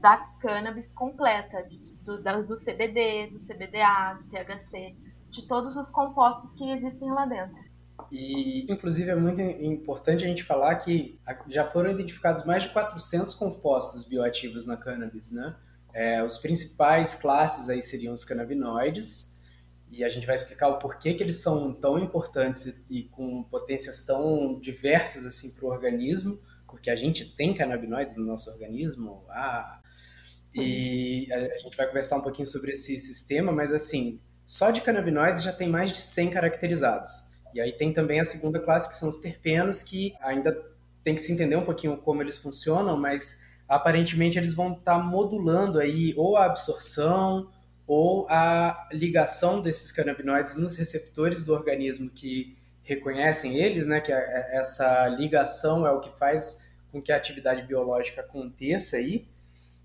da cannabis completa, de, do, da, do CBD, do CBDA, do THC, de todos os compostos que existem lá dentro. E, inclusive, é muito importante a gente falar que já foram identificados mais de 400 compostos bioativos na cannabis, né? É, os principais classes aí seriam os canabinoides, e a gente vai explicar o porquê que eles são tão importantes e, com potências tão diversas assim para o organismo, porque a gente tem canabinoides no nosso organismo, ah, e a, gente vai conversar um pouquinho sobre esse sistema, mas assim, só de canabinoides já tem mais de 100 caracterizados. E aí tem também a segunda classe, que são os terpenos, que ainda tem que se entender um pouquinho como eles funcionam, mas aparentemente eles vão estar tá modulando aí ou a absorção ou a ligação desses canabinoides nos receptores do organismo que reconhecem eles, né, que é, é, essa ligação é o que faz com que a atividade biológica aconteça aí.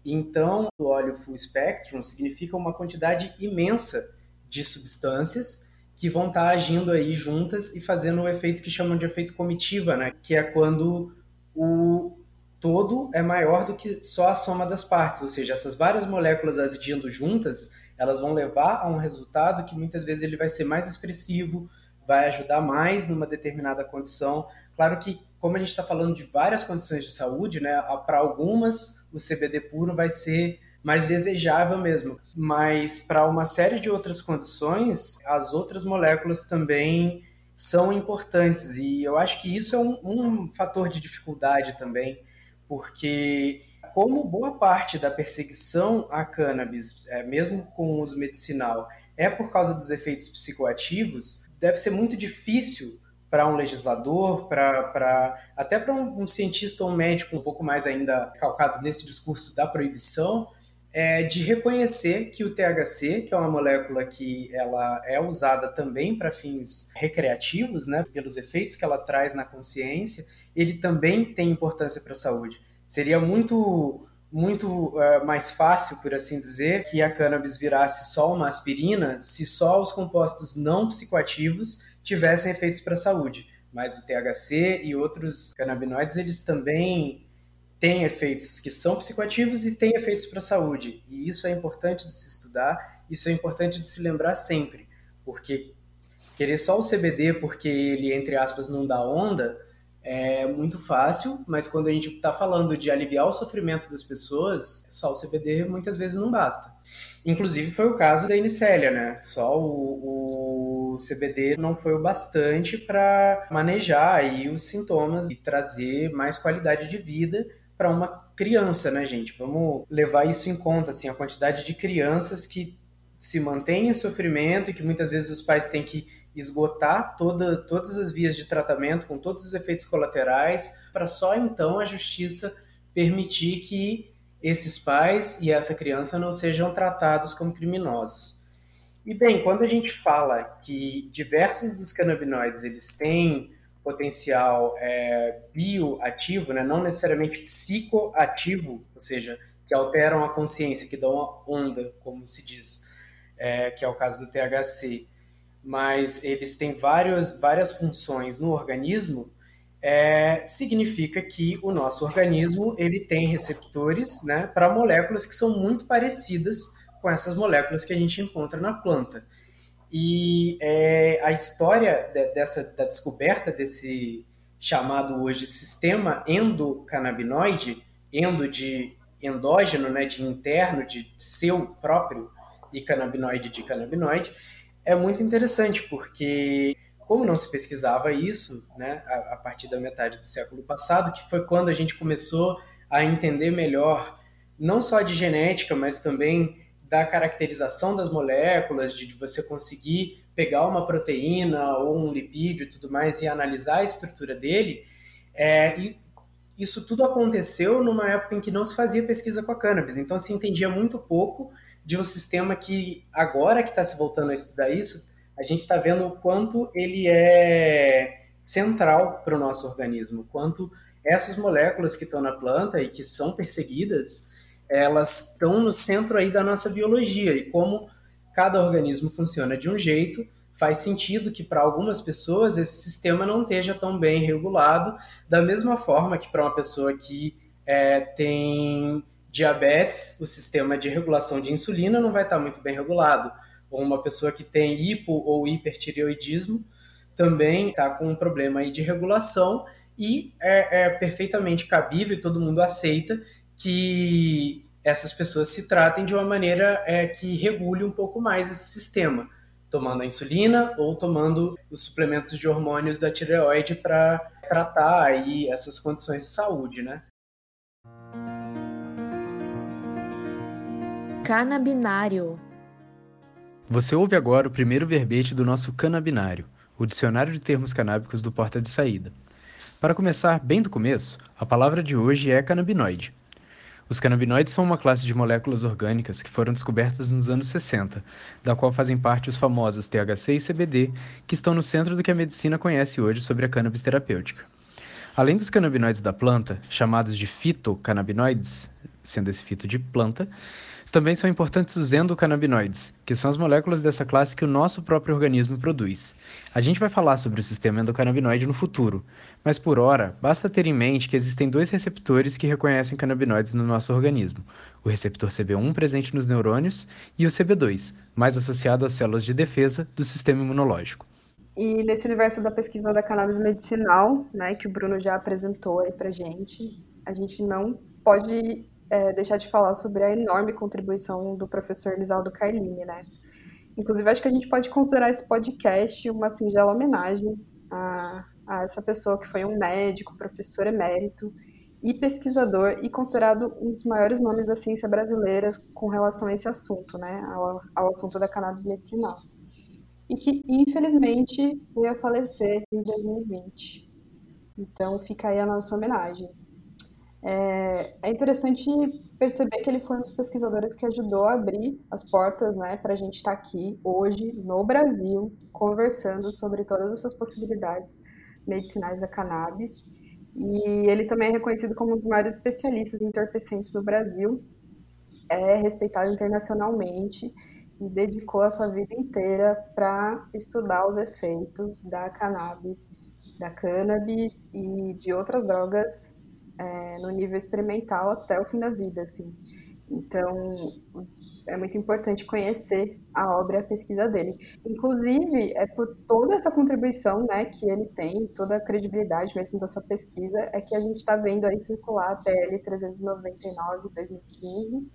Então, o óleo full spectrum significa uma quantidade imensa de substâncias que vão estar tá agindo aí juntas e fazendo o efeito que chamam de efeito comitiva, né, que é quando o todo é maior do que só a soma das partes, ou seja, essas várias moléculas agindo juntas, elas vão levar a um resultado que muitas vezes ele vai ser mais expressivo, vai ajudar mais numa determinada condição. Claro que, como a gente está falando de várias condições de saúde, né, para algumas o CBD puro vai ser mais desejável mesmo. Mas para uma série de outras condições, as outras moléculas também são importantes. E eu acho que isso é um, um fator de dificuldade também, porque como boa parte da perseguição à cannabis, é, mesmo com uso medicinal, é por causa dos efeitos psicoativos, deve ser muito difícil para um legislador, para até para um, um, cientista ou um médico um pouco mais ainda calcados nesse discurso da proibição, é, de reconhecer que o THC, que é uma molécula que ela é usada também para fins recreativos, né, pelos efeitos que ela traz na consciência, ele também tem importância para a saúde. Seria muito muito uh, mais fácil, por assim dizer, que a cannabis virasse só uma aspirina se só os compostos não psicoativos tivessem efeitos para a saúde. Mas o THC e outros canabinoides, eles também tem efeitos que são psicoativos e tem efeitos para a saúde. E isso é importante de se estudar, isso é importante de se lembrar sempre, porque querer só o CBD porque ele, entre aspas, não dá onda, é muito fácil, mas quando a gente está falando de aliviar o sofrimento das pessoas, só o CBD muitas vezes não basta. Inclusive foi o caso da Inicélia, né? Só o, o CBD não foi o bastante para manejar aí os sintomas e trazer mais qualidade de vida para uma criança, né, gente? Vamos levar isso em conta, assim, a quantidade de crianças que se mantêm em sofrimento e que muitas vezes os pais têm que esgotar toda, todas as vias de tratamento com todos os efeitos colaterais para só então a justiça permitir que esses pais e essa criança não sejam tratados como criminosos. E bem, quando a gente fala que diversos dos canabinoides eles têm potencial é, bioativo, né? não necessariamente psicoativo, ou seja, que alteram a consciência, que dão uma onda, como se diz, é, que é o caso do THC, mas eles têm vários, várias funções no organismo, é, significa que o nosso organismo ele tem receptores né, para moléculas que são muito parecidas com essas moléculas que a gente encontra na planta. E é, a história de, dessa da descoberta desse chamado hoje sistema endocannabinoide, endo de endógeno, né, de interno, de seu próprio, e canabinoide de canabinoide, é muito interessante, porque como não se pesquisava isso, né, a, a partir da metade do século passado, que foi quando a gente começou a entender melhor, não só de genética, mas também da caracterização das moléculas, de, você conseguir pegar uma proteína ou um lipídio e tudo mais e analisar a estrutura dele, é, e isso tudo aconteceu numa época em que não se fazia pesquisa com a cannabis, então se entendia muito pouco de um sistema que agora que está se voltando a estudar isso, a gente está vendo o quanto ele é central para o nosso organismo, quanto essas moléculas que estão na planta e que são perseguidas, elas estão no centro aí da nossa biologia e como cada organismo funciona de um jeito, faz sentido que para algumas pessoas esse sistema não esteja tão bem regulado, da mesma forma que para uma pessoa que é, tem diabetes, o sistema de regulação de insulina não vai estar muito bem regulado. Ou uma pessoa que tem hipo ou hipertireoidismo também está com um problema aí de regulação e é, é perfeitamente cabível e todo mundo aceita que essas pessoas se tratem de uma maneira é, que regule um pouco mais esse sistema, tomando a insulina ou tomando os suplementos de hormônios da tireoide para tratar aí essas condições de saúde, né? Canabinário. Você ouve agora o primeiro verbete do nosso canabinário, o dicionário de termos canábicos do Porta de Saída. Para começar bem do começo, a palavra de hoje é canabinoide. Os canabinoides são uma classe de moléculas orgânicas que foram descobertas nos anos 60, da qual fazem parte os famosos THC e CBD, que estão no centro do que a medicina conhece hoje sobre a cannabis terapêutica. Além dos canabinoides da planta, chamados de fitocannabinoides, sendo esse fito de planta, também são importantes os endocannabinoides, que são as moléculas dessa classe que o nosso próprio organismo produz. A gente vai falar sobre o sistema endocannabinoide no futuro, mas por hora, basta ter em mente que existem dois receptores que reconhecem canabinoides no nosso organismo: o receptor CB1 presente nos neurônios e o CB2, mais associado às células de defesa do sistema imunológico. E nesse universo da pesquisa da cannabis medicinal, né, que o Bruno já apresentou aí pra gente, a gente não pode é, deixar de falar sobre a enorme contribuição do professor Lisaldo Carlini, né? Inclusive, acho que a gente pode considerar esse podcast uma singela homenagem a, a essa pessoa que foi um médico, professor emérito e pesquisador e considerado um dos maiores nomes da ciência brasileira com relação a esse assunto, né, ao, ao assunto da cannabis medicinal. E que, infelizmente, veio a falecer em 2020. Então, fica aí a nossa homenagem. É, é, interessante perceber que ele foi um dos pesquisadores que ajudou a abrir as portas né, para a gente estar tá aqui hoje, no Brasil, conversando sobre todas essas possibilidades medicinais da cannabis. E ele também é reconhecido como um dos maiores especialistas em entorpecentes no Brasil, é respeitado internacionalmente e dedicou a sua vida inteira para estudar os efeitos da cannabis, da cannabis e de outras drogas é, no nível experimental até o fim da vida, assim. Então, é muito importante conhecer a obra e a pesquisa dele. Inclusive, é por toda essa contribuição né, que ele tem, toda a credibilidade mesmo da sua pesquisa, é que a gente está vendo aí circular a PL 399 2015,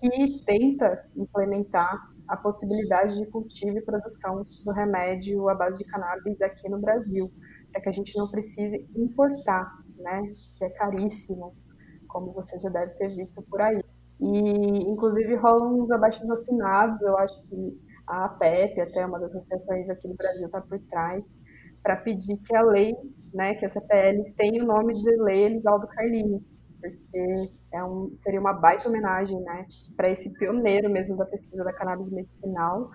que tenta implementar a possibilidade de cultivo e produção do remédio à base de cannabis aqui no Brasil, para que a gente não precise importar, né, que é caríssimo, como você já deve ter visto por aí. E, inclusive, rolam uns abaixos assinados, eu acho que a APEP, até uma das associações aqui do Brasil, está por trás, para pedir que a lei, né, que a CPL tenha o nome de Lei Elisaldo Carlini, porque é um, seria uma baita homenagem né, para esse pioneiro mesmo da pesquisa da cannabis medicinal,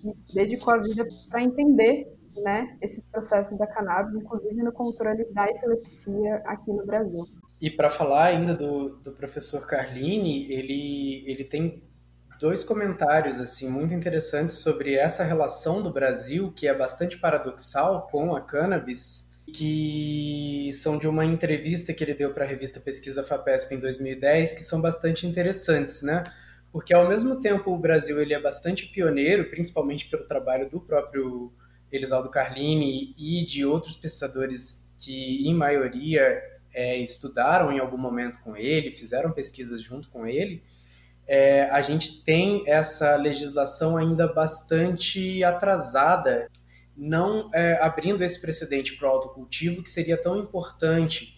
que dedicou a vida para entender né, esses processos da cannabis, inclusive no controle da epilepsia aqui no Brasil. E para falar ainda do, do professor Carlini, ele, ele tem dois comentários assim muito interessantes sobre essa relação do Brasil, que é bastante paradoxal com a cannabis, que são de uma entrevista que ele deu para a revista Pesquisa FAPESP em 2010, que são bastante interessantes, né? Porque ao mesmo tempo o Brasil ele é bastante pioneiro, principalmente pelo trabalho do próprio Elisaldo Carlini e de outros pesquisadores que, em maioria, é, estudaram em algum momento com ele, fizeram pesquisas junto com ele, é, a gente tem essa legislação ainda bastante atrasada, não é, abrindo esse precedente para o autocultivo que seria tão importante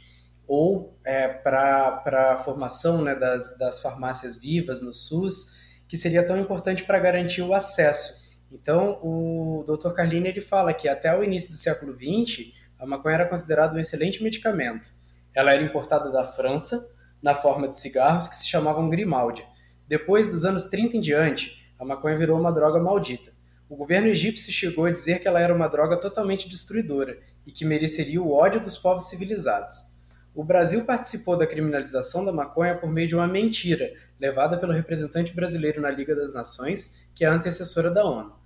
ou é, para a formação né, das, das farmácias vivas no SUS, que seria tão importante para garantir o acesso. Então, o Dr. Carlini ele fala que até o início do século XX, a maconha era considerada um excelente medicamento. Ela era importada da França, na forma de cigarros que se chamavam Grimaldi. Depois dos anos 30 em diante, a maconha virou uma droga maldita. O governo egípcio chegou a dizer que ela era uma droga totalmente destruidora e que mereceria o ódio dos povos civilizados. O Brasil participou da criminalização da maconha por meio de uma mentira, levada pelo representante brasileiro na Liga das Nações, que é a antecessora da ONU.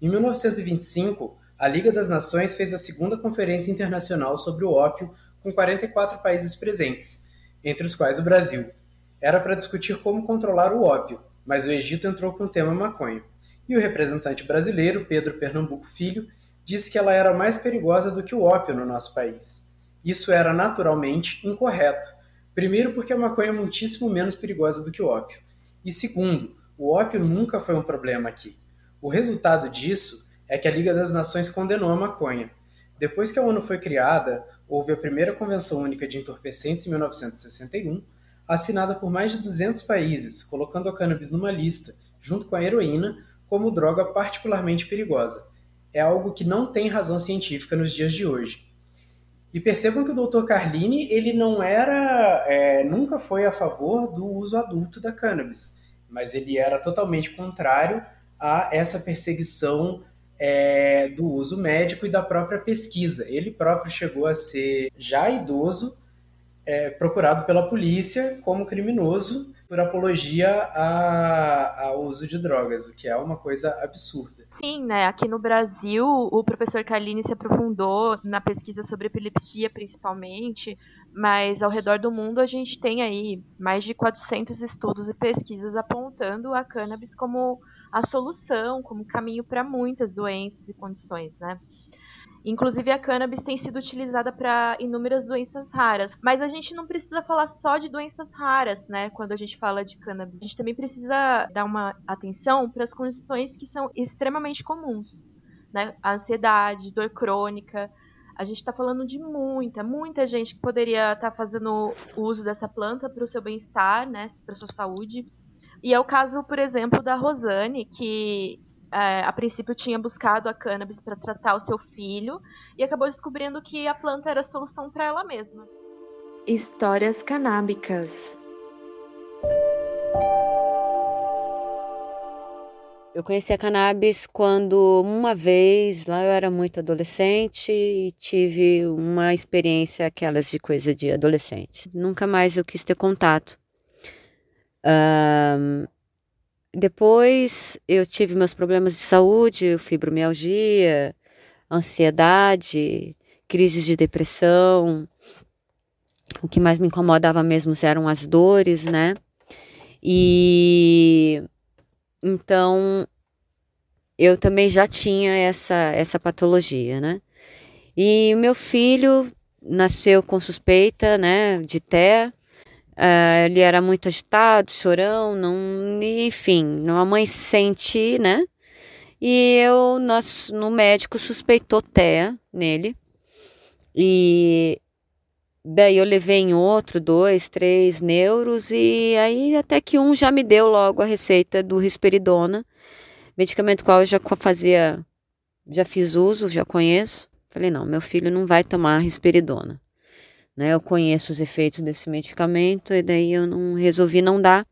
Em 1925, a Liga das Nações fez a segunda Conferência Internacional sobre o Ópio com 44 países presentes, entre os quais o Brasil. Era para discutir como controlar o ópio, mas o Egito entrou com o tema maconha. E o representante brasileiro, Pedro Pernambuco Filho, disse que ela era mais perigosa do que o ópio no nosso país. Isso era naturalmente incorreto. Primeiro, porque a maconha é muitíssimo menos perigosa do que o ópio. E segundo, o ópio nunca foi um problema aqui. O resultado disso é que a Liga das Nações condenou a maconha. Depois que a ONU foi criada, houve a primeira Convenção Única de Entorpecentes em 1961, assinada por mais de 200 países, colocando a cannabis numa lista, junto com a heroína, como droga particularmente perigosa. É algo que não tem razão científica nos dias de hoje. E percebam que o Dr. Carlini ele não era, é, nunca foi a favor do uso adulto da cannabis, mas ele era totalmente contrário a essa perseguição é, do uso médico e da própria pesquisa. Ele próprio chegou a ser já idoso, é, procurado pela polícia como criminoso por apologia a, ao uso de drogas, o que é uma coisa absurda. Sim, né? Aqui no Brasil, o professor Carlini se aprofundou na pesquisa sobre epilepsia, principalmente, mas ao redor do mundo a gente tem aí mais de 400 estudos e pesquisas apontando a cannabis como a solução, como caminho para muitas doenças e condições, né? Inclusive, a cannabis tem sido utilizada para inúmeras doenças raras. Mas a gente não precisa falar só de doenças raras, né? Quando a gente fala de cannabis. A gente também precisa dar uma atenção para as condições que são extremamente comuns, né? A ansiedade, dor crônica. A gente está falando de muita, muita gente que poderia estar tá fazendo uso dessa planta para o seu bem-estar, né? Para sua saúde. E é o caso, por exemplo, da Rosane, que é, a princípio tinha buscado a cannabis para tratar o seu filho e acabou descobrindo que a planta era a solução para ela mesma. Histórias canábicas. Eu conheci a cannabis quando uma vez, lá eu era muito adolescente e tive uma experiência aquelas de coisa de adolescente. Nunca mais eu quis ter contato. Um, depois eu tive meus problemas de saúde, fibromialgia, ansiedade, crises de depressão. O que mais me incomodava mesmo eram as dores, né? E então eu também já tinha essa essa patologia, né? E meu filho nasceu com suspeita, né, de TEA Uh, ele era muito agitado, chorão, não, enfim, a mãe sente, né? E eu, nós, no médico suspeitou TEA nele. E daí eu levei em outro, dois, três neuros, e aí até que um já me deu logo a receita do risperidona, medicamento qual eu já fazia, já fiz uso, já conheço. Falei, não, meu filho não vai tomar risperidona né? Eu conheço os efeitos desse medicamento e daí eu não resolvi não dar.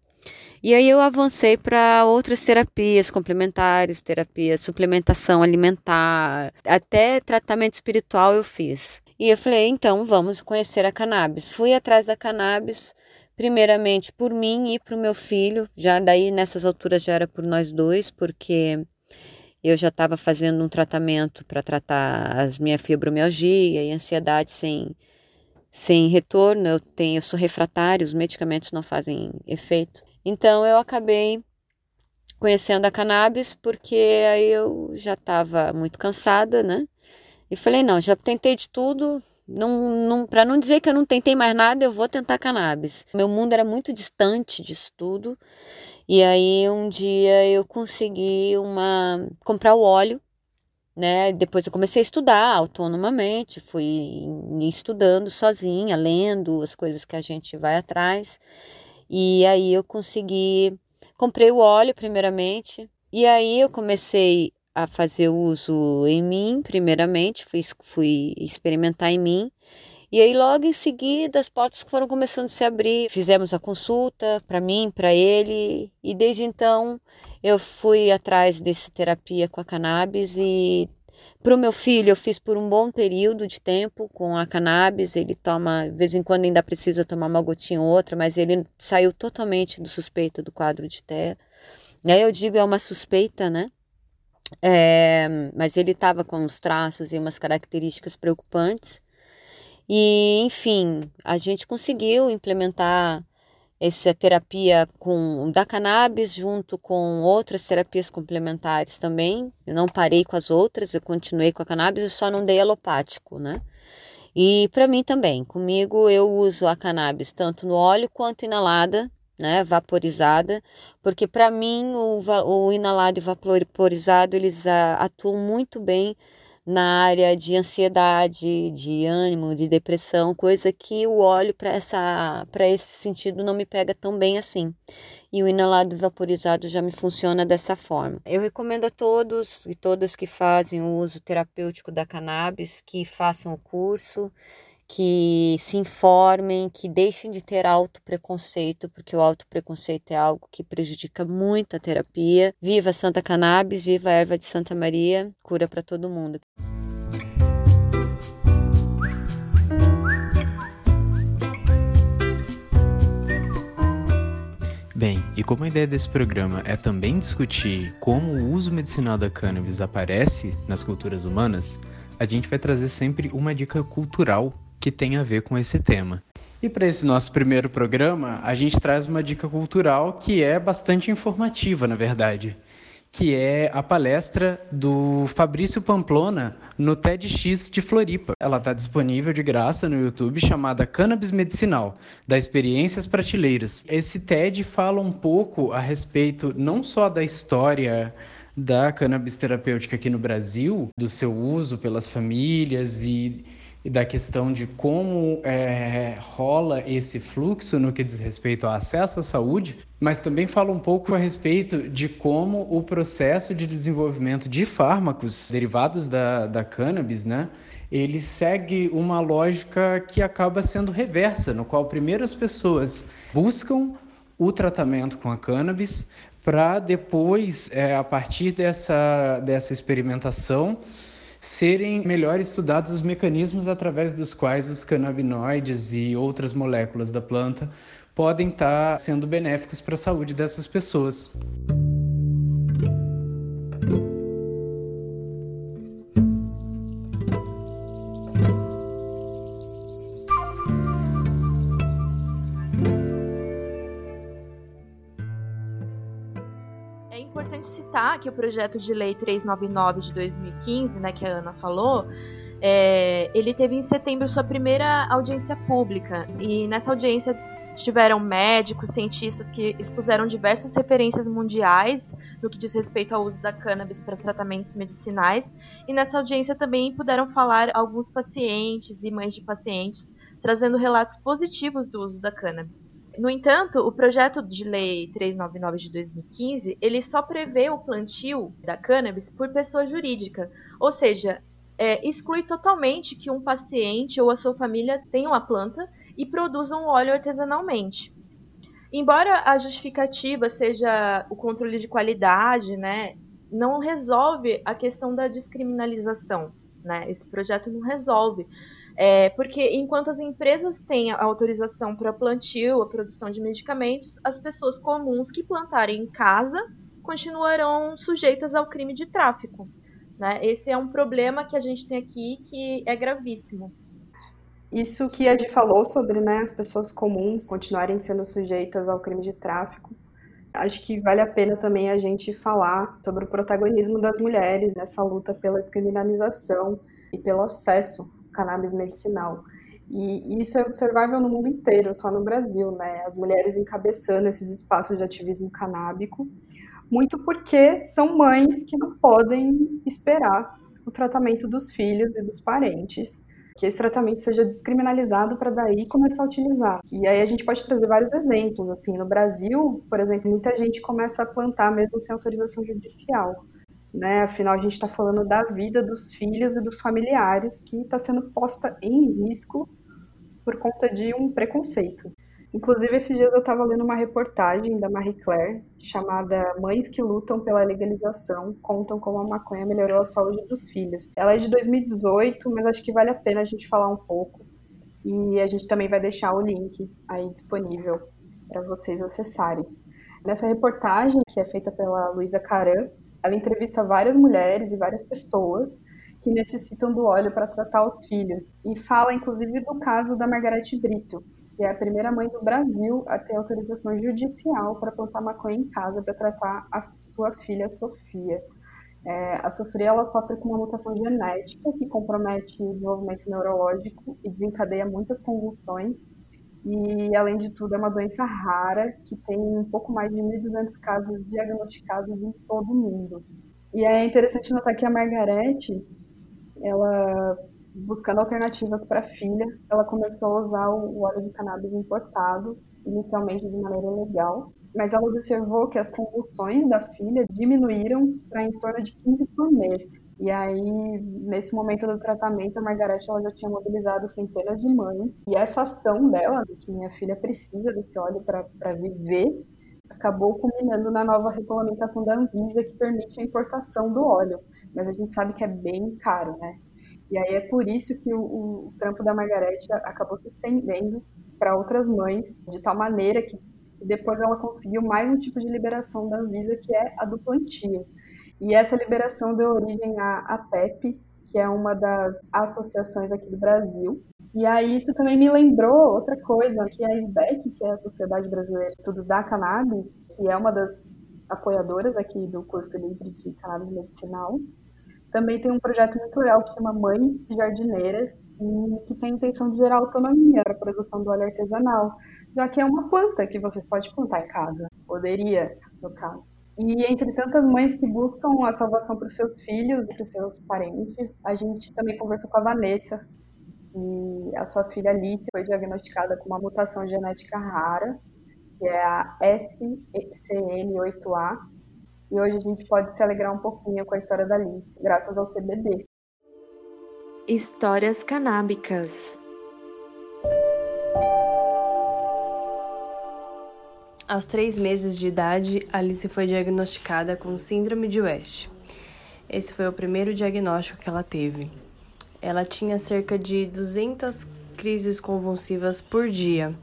E aí eu avancei para outras terapias complementares, terapia, suplementação alimentar, até tratamento espiritual eu fiz. E eu falei, então vamos conhecer a cannabis. Fui atrás da cannabis, primeiramente por mim e para o meu filho. Já daí nessas alturas já era por nós dois, porque eu já estava fazendo um tratamento para tratar as minha fibromialgia e ansiedade sem sem retorno, eu tenho, eu sou refratário, os medicamentos não fazem efeito. Então eu acabei conhecendo a cannabis porque aí eu já estava muito cansada, né? E falei, não, já tentei de tudo, não, não, para não dizer que eu não tentei mais nada, eu vou tentar cannabis. Meu mundo era muito distante disso tudo. E aí um dia eu consegui uma comprar o óleo né? Depois eu comecei a estudar autonomamente, fui estudando sozinha, lendo as coisas que a gente vai atrás. E aí eu consegui, comprei o óleo primeiramente, e aí eu comecei a fazer uso em mim, primeiramente, fui, fui experimentar em mim. E aí logo em seguida as portas foram começando a se abrir. Fizemos a consulta para mim, para ele, e desde então eu fui atrás dessa terapia com a cannabis e para o meu filho eu fiz por um bom período de tempo com a cannabis. Ele toma, de vez em quando ainda precisa tomar uma gotinha ou outra, mas ele saiu totalmente do suspeito do quadro de TEA. E aí eu digo é uma suspeita, né? É, mas ele estava com uns traços e umas características preocupantes. E, enfim, a gente conseguiu implementar essa terapia com da cannabis junto com outras terapias complementares também. Eu não parei com as outras, eu continuei com a cannabis, eu só não dei alopático, né? E para mim também, comigo eu uso a cannabis tanto no óleo quanto inalada, né, vaporizada, porque para mim o, o inalado e vaporizado eles atuam muito bem na área de ansiedade, de ânimo, de depressão, coisa que o óleo para essa para esse sentido não me pega tão bem assim. E o inalado vaporizado já me funciona dessa forma. Eu recomendo a todos e todas que fazem o uso terapêutico da cannabis que façam o curso que se informem, que deixem de ter autopreconceito, porque o autopreconceito é algo que prejudica muito a terapia. Viva Santa Cannabis, viva a erva de Santa Maria, cura para todo mundo. Bem, e como a ideia desse programa é também discutir como o uso medicinal da cannabis aparece nas culturas humanas, a gente vai trazer sempre uma dica cultural que tem a ver com esse tema. E para esse nosso primeiro programa, a gente traz uma dica cultural que é bastante informativa, na verdade, que é a palestra do Fabrício Pamplona no TEDx de Floripa. Ela está disponível de graça no YouTube, chamada Cannabis Medicinal, da Experiências Prateleiras. Esse TED fala um pouco a respeito não só da história da cannabis terapêutica aqui no Brasil, do seu uso pelas famílias e e da questão de como é, rola esse fluxo no que diz respeito ao acesso à saúde, mas também fala um pouco a respeito de como o processo de desenvolvimento de fármacos derivados da, da cannabis, né? Ele segue uma lógica que acaba sendo reversa, no qual primeiro as pessoas buscam o tratamento com a cannabis para depois, é, a partir dessa, dessa experimentação, serem melhor estudados os mecanismos através dos quais os canabinoides e outras moléculas da planta podem estar sendo benéficos para a saúde dessas pessoas. Que o projeto de lei 399 de 2015, né, que a Ana falou, é, ele teve em setembro sua primeira audiência pública e nessa audiência tiveram médicos, cientistas que expuseram diversas referências mundiais no que diz respeito ao uso da cannabis para tratamentos medicinais e nessa audiência também puderam falar alguns pacientes e mães de pacientes trazendo relatos positivos do uso da cannabis. No entanto, o projeto de lei 399 de 2015, ele só prevê o plantio da cannabis por pessoa jurídica, ou seja, é, exclui totalmente que um paciente ou a sua família tenham a planta e produzam o óleo artesanalmente. Embora a justificativa seja o controle de qualidade, né, não resolve a questão da descriminalização. Né? Esse projeto não resolve, é, porque enquanto as empresas têm a autorização para plantio, a produção de medicamentos, as pessoas comuns que plantarem em casa continuarão sujeitas ao crime de tráfico. Né? Esse é um problema que a gente tem aqui que é gravíssimo. Isso que a gente falou sobre né, as pessoas comuns continuarem sendo sujeitas ao crime de tráfico, acho que vale a pena também a gente falar sobre o protagonismo das mulheres nessa luta pela descriminalização e pelo acesso cannabis medicinal. E, isso é observável no mundo inteiro, só no Brasil, né? As mulheres encabeçando esses espaços de ativismo canábico, muito porque são mães que não podem esperar o tratamento dos filhos e dos parentes, que esse tratamento seja descriminalizado para daí começar a utilizar. E aí a gente pode trazer vários exemplos, assim, no Brasil, por exemplo, muita gente começa a plantar mesmo sem autorização judicial né? Afinal, a gente está falando da vida dos filhos e dos familiares que está sendo posta em risco por conta de um preconceito. Inclusive, esses dias eu estava lendo uma reportagem da Marie Claire chamada Mães que Lutam pela Legalização contam como a maconha melhorou a saúde dos filhos. Ela é de 2018, mas acho que vale a pena a gente falar um pouco. E a gente também vai deixar o link aí disponível para vocês acessarem. Nessa reportagem, que é feita pela Luísa Caran, ela entrevista várias mulheres e várias pessoas que necessitam do óleo para tratar os filhos. E fala, inclusive, do caso da Margarete Brito, que é a primeira mãe do Brasil a ter autorização judicial para plantar maconha em casa para tratar a sua filha Sofia. É, a Sofia ela sofre com uma mutação genética que compromete o desenvolvimento neurológico e desencadeia muitas convulsões e, além de tudo, é uma doença rara que tem um pouco mais de 1.200 casos diagnosticados em todo o mundo. E é interessante notar que a Margarete, ela buscando alternativas para a filha, ela começou a usar o óleo de cannabis importado, inicialmente de maneira legal, mas ela observou que as convulsões da filha diminuíram para em torno de 15 por mês. E aí, nesse momento do tratamento, a Margarete ela já tinha mobilizado centenas de mães. E essa ação dela, de que minha filha precisa desse óleo para viver, acabou culminando na nova regulamentação da Anvisa, que permite a importação do óleo. Mas a gente sabe que é bem caro, né? E aí é por isso que o, o trampo da Margarete acabou se estendendo para outras mães, de tal maneira que depois ela conseguiu mais um tipo de liberação da Anvisa, que é a do plantio. E essa liberação deu origem à, à PEP, que é uma das associações aqui do Brasil. E aí isso também me lembrou outra coisa, que a SBEC, que é a Sociedade Brasileira de Estudos da Cannabis, que é uma das apoiadoras aqui do curso livre de cannabis medicinal. Também tem um projeto muito legal que chama Mães Jardineiras, e que tem a intenção de gerar autonomia para a produção do óleo artesanal, já que é uma planta que você pode plantar em casa, poderia, no caso. E entre tantas mães que buscam a salvação para os seus filhos e para os seus parentes, a gente também conversou com a Vanessa, e a sua filha Alice foi diagnosticada com uma mutação genética rara, que é a SCN8A, e hoje a gente pode se alegrar um pouquinho com a história da Alice, graças ao CBD. Histórias canábicas. Aos três meses de idade, Alice foi diagnosticada com Síndrome de West. Esse foi o primeiro diagnóstico que ela teve. Ela tinha cerca de 200 crises convulsivas por dia.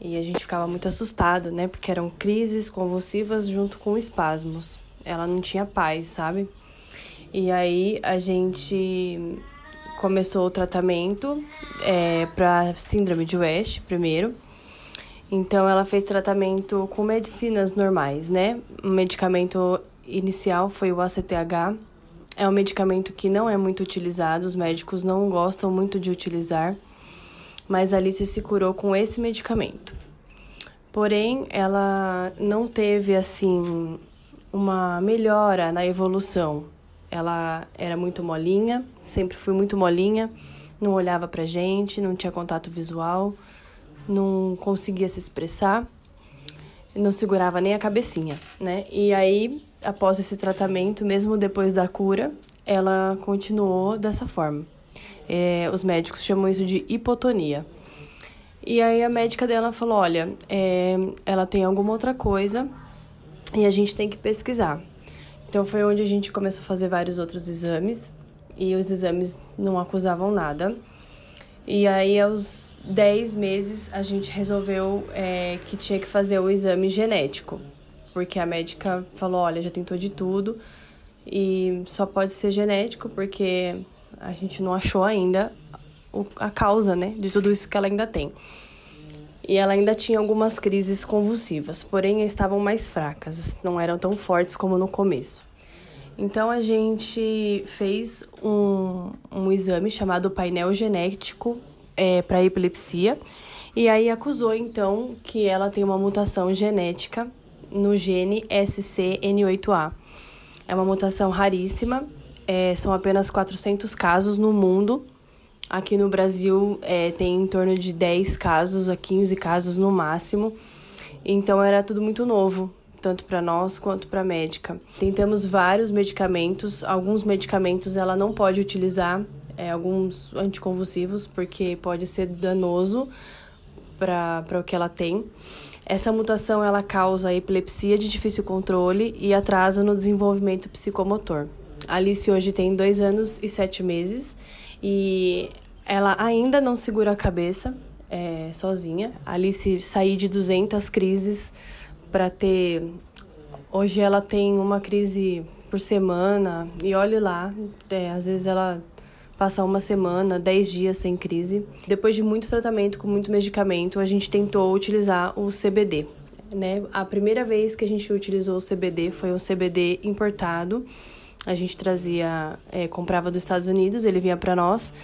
E a gente ficava muito assustado, né? Porque eram crises convulsivas junto com espasmos. Ela não tinha paz, sabe? E aí a gente começou o tratamento é, para síndrome de West primeiro. Então ela fez tratamento com medicinas normais, né? O medicamento inicial foi o ACTH. É um medicamento que não é muito utilizado, os médicos não gostam muito de utilizar, mas Alice se curou com esse medicamento. Porém, ela não teve assim uma melhora na evolução. Ela era muito molinha, sempre foi muito molinha, não olhava pra gente, não tinha contato visual não conseguia se expressar, não segurava nem a cabecinha, né? E aí, após esse tratamento, mesmo depois da cura, ela continuou dessa forma. É, os médicos chamam isso de hipotonia. E aí a médica dela falou: olha, é, ela tem alguma outra coisa e a gente tem que pesquisar. Então foi onde a gente começou a fazer vários outros exames e os exames não acusavam nada. E aí, aos 10 meses, a gente resolveu é, que tinha que fazer o exame genético. Porque a médica falou: olha, já tentou de tudo e só pode ser genético porque a gente não achou ainda a causa, né, de tudo isso que ela ainda tem. E ela ainda tinha algumas crises convulsivas, porém estavam mais fracas, não eram tão fortes como no começo. Então a gente fez um, um exame chamado painel genético é, para epilepsia e aí acusou então que ela tem uma mutação genética no gene SCN8A. É uma mutação raríssima, é, são apenas 400 casos no mundo. Aqui no Brasil é, tem em torno de 10 casos a 15 casos no máximo. Então era tudo muito novo tanto para nós quanto para a médica. Tentamos vários medicamentos, alguns medicamentos ela não pode utilizar, é, alguns anticonvulsivos, porque pode ser danoso para o que ela tem. Essa mutação ela causa epilepsia de difícil controle e atraso no desenvolvimento psicomotor. Alice hoje tem dois anos e sete meses e ela ainda não segura a cabeça é, sozinha. Alice saiu de 200 crises para ter. Hoje ela tem uma crise por semana e olhe lá, é, às vezes ela passa uma semana, dez dias sem crise. Depois de muito tratamento com muito medicamento, a gente tentou utilizar o CBD. Né? A primeira vez que a gente utilizou o CBD foi um CBD importado. A gente trazia, é, comprava dos Estados Unidos, ele vinha para nós.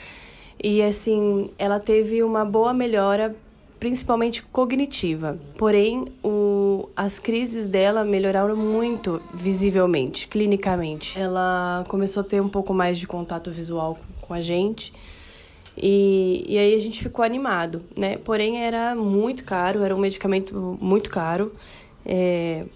E assim, ela teve uma boa melhora principalmente cognitiva. Porém, o, as crises dela melhoraram muito visivelmente, clinicamente. Ela começou a ter um pouco mais de contato visual com a gente. E, e aí a gente ficou animado, né? Porém, era muito caro, era um medicamento muito caro, é,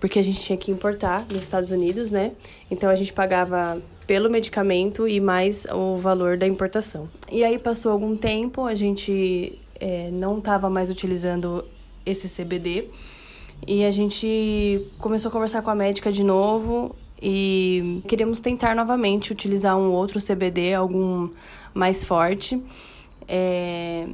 porque a gente tinha que importar dos Estados Unidos, né? Então a gente pagava pelo medicamento e mais o valor da importação. E aí passou algum tempo, a gente é, não estava mais utilizando esse CBD. E a gente começou a conversar com a médica de novo e queríamos tentar novamente utilizar um outro CBD, algum mais forte, é,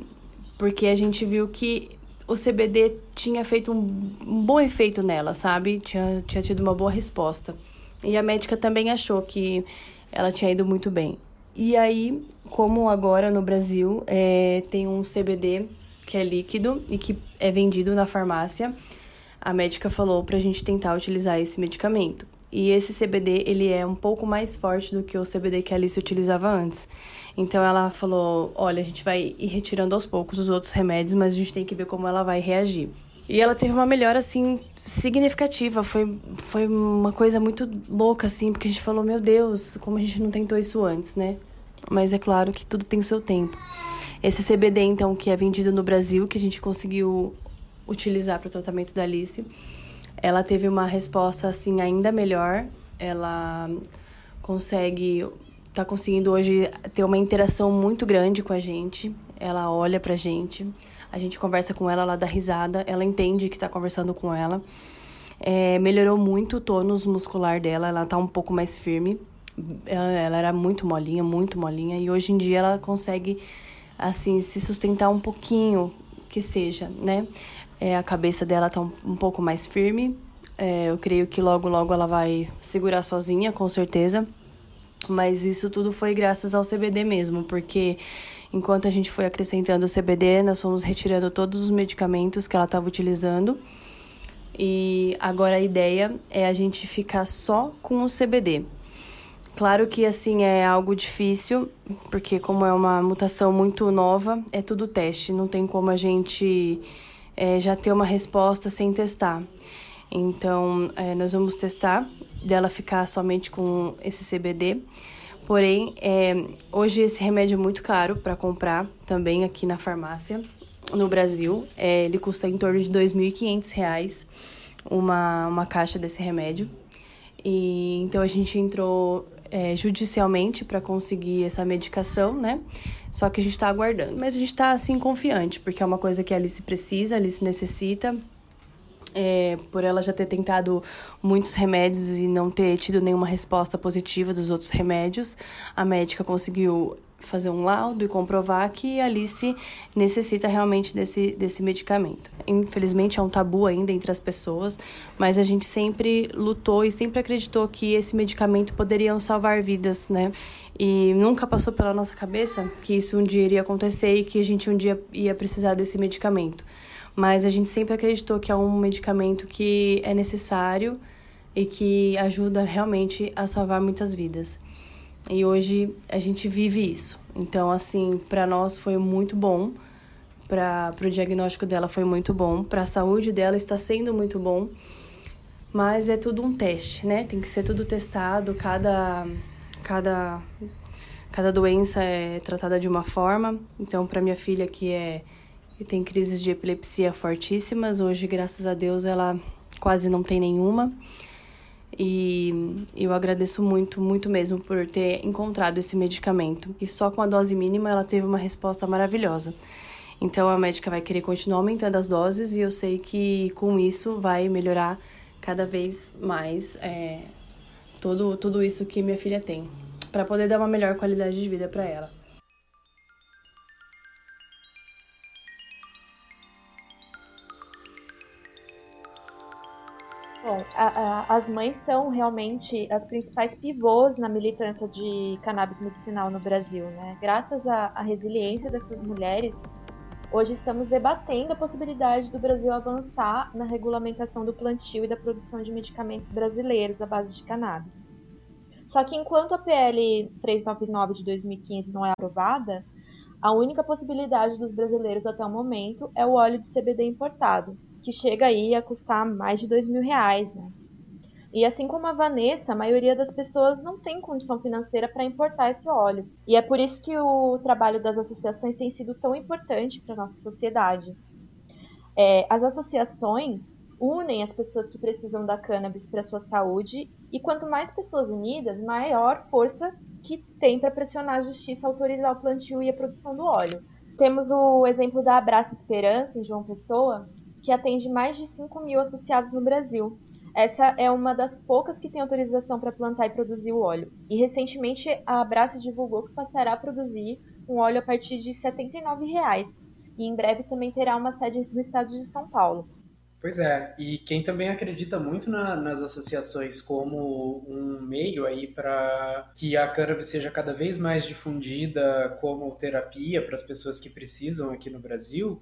porque a gente viu que o CBD tinha feito um, um bom efeito nela, sabe? Tinha, tinha tido uma boa resposta. E a médica também achou que ela tinha ido muito bem. E aí, como agora no Brasil é, tem um CBD que é líquido e que é vendido na farmácia, a médica falou para a gente tentar utilizar esse medicamento. E esse CBD, ele é um pouco mais forte do que o CBD que a Alice utilizava antes. Então ela falou: olha, a gente vai ir retirando aos poucos os outros remédios, mas a gente tem que ver como ela vai reagir. E ela teve uma melhora, assim, significativa. Foi, foi uma coisa muito louca, assim, porque a gente falou: meu Deus, como a gente não tentou isso antes, né? Mas é claro que tudo tem seu tempo. Esse CBD, então, que é vendido no Brasil, que a gente conseguiu utilizar para o tratamento da Alice, ela teve uma resposta, assim, ainda melhor. Ela consegue tá conseguindo hoje ter uma interação muito grande com a gente. Ela olha pra gente, a gente conversa com ela, ela dá risada, ela entende que tá conversando com ela. É, melhorou muito o tônus muscular dela, ela tá um pouco mais firme. Ela, ela, era muito molinha, muito molinha, e hoje em dia ela consegue, assim, se sustentar um pouquinho, que seja, né? É, a cabeça dela tá um, um pouco mais firme. É, eu creio que logo, logo ela vai segurar sozinha, com certeza. Mas isso tudo foi graças ao CBD mesmo, porque enquanto a gente foi acrescentando o CBD, nós fomos retirando todos os medicamentos que ela estava utilizando. E agora a ideia é a gente ficar só com o CBD. Claro que assim é algo difícil, porque como é uma mutação muito nova, é tudo teste, não tem como a gente é, já ter uma resposta sem testar. Então, é, nós vamos testar dela ficar somente com esse CBD. Porém, é, hoje esse remédio é muito caro para comprar também aqui na farmácia no Brasil. É, ele custa em torno de R$ 2.500 uma, uma caixa desse remédio. E então a gente entrou é, judicialmente para conseguir essa medicação, né? Só que a gente está aguardando. Mas a gente está assim confiante, porque é uma coisa que a Alice precisa, a Alice necessita é, por ela já ter tentado muitos remédios e não ter tido nenhuma resposta positiva dos outros remédios, a médica conseguiu fazer um laudo e comprovar que Alice necessita realmente desse, desse medicamento. Infelizmente é um tabu ainda entre as pessoas, mas a gente sempre lutou e sempre acreditou que esse medicamento poderia salvar vidas, né? E nunca passou pela nossa cabeça que isso um dia iria acontecer e que a gente um dia ia precisar desse medicamento mas a gente sempre acreditou que é um medicamento que é necessário e que ajuda realmente a salvar muitas vidas. E hoje a gente vive isso. Então, assim, para nós foi muito bom, para o diagnóstico dela foi muito bom, para a saúde dela está sendo muito bom, mas é tudo um teste, né? Tem que ser tudo testado, cada, cada, cada doença é tratada de uma forma. Então, para minha filha que é e tem crises de epilepsia fortíssimas. Hoje, graças a Deus, ela quase não tem nenhuma. E eu agradeço muito, muito mesmo por ter encontrado esse medicamento. E só com a dose mínima ela teve uma resposta maravilhosa. Então a médica vai querer continuar aumentando as doses e eu sei que com isso vai melhorar cada vez mais é, tudo, tudo isso que minha filha tem, para poder dar uma melhor qualidade de vida para ela. Bom, a, a, as mães são realmente as principais pivôs na militância de cannabis medicinal no Brasil, né? Graças à, resiliência dessas mulheres, hoje estamos debatendo a possibilidade do Brasil avançar na regulamentação do plantio e da produção de medicamentos brasileiros à base de cannabis. Só que enquanto a PL 399 de 2015 não é aprovada, a única possibilidade dos brasileiros até o momento é o óleo de CBD importado, que chega aí a custar mais de dois mil reais, né? E assim como a Vanessa, a maioria das pessoas não tem condição financeira para importar esse óleo. E é por isso que o trabalho das associações tem sido tão importante para a nossa sociedade. É, as associações unem as pessoas que precisam da cannabis para sua saúde e quanto mais pessoas unidas, maior força que tem para pressionar a justiça a autorizar o plantio e a produção do óleo. Temos o exemplo da Abraça Esperança em João Pessoa, que atende mais de 5 mil associados no Brasil. Essa é uma das poucas que tem autorização para plantar e produzir o óleo. E recentemente a Abraça divulgou que passará a produzir um óleo a partir de 79 reais. E em breve também terá uma sede no estado de São Paulo. Pois é, e quem também acredita muito na, nas associações como um meio aí para que a cannabis seja cada vez mais difundida como terapia para as pessoas que precisam aqui no Brasil,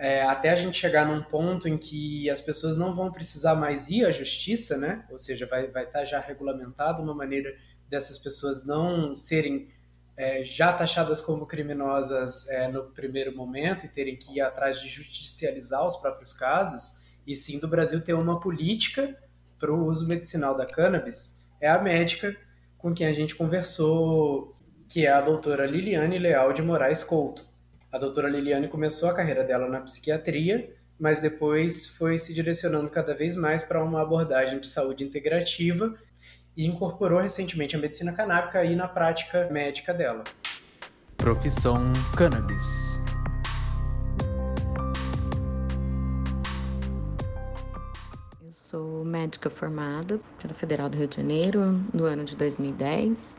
é, até a gente chegar num ponto em que as pessoas não vão precisar mais ir à justiça, né? Ou seja, vai, vai estar já regulamentado uma maneira dessas pessoas não serem é, já taxadas como criminosas é, no primeiro momento e terem que ir atrás de judicializar os próprios casos, e sim do Brasil ter uma política para o uso medicinal da cannabis, é a médica com quem a gente conversou, que é a doutora Liliane Leal de Moraes Couto. A doutora Liliane começou a carreira dela na psiquiatria, mas depois foi se direcionando cada vez mais para uma abordagem de saúde integrativa e incorporou recentemente a medicina canábica aí na prática médica dela. Profissão Cannabis. Eu sou médica formada pela Federal do Rio de Janeiro no ano de 2010.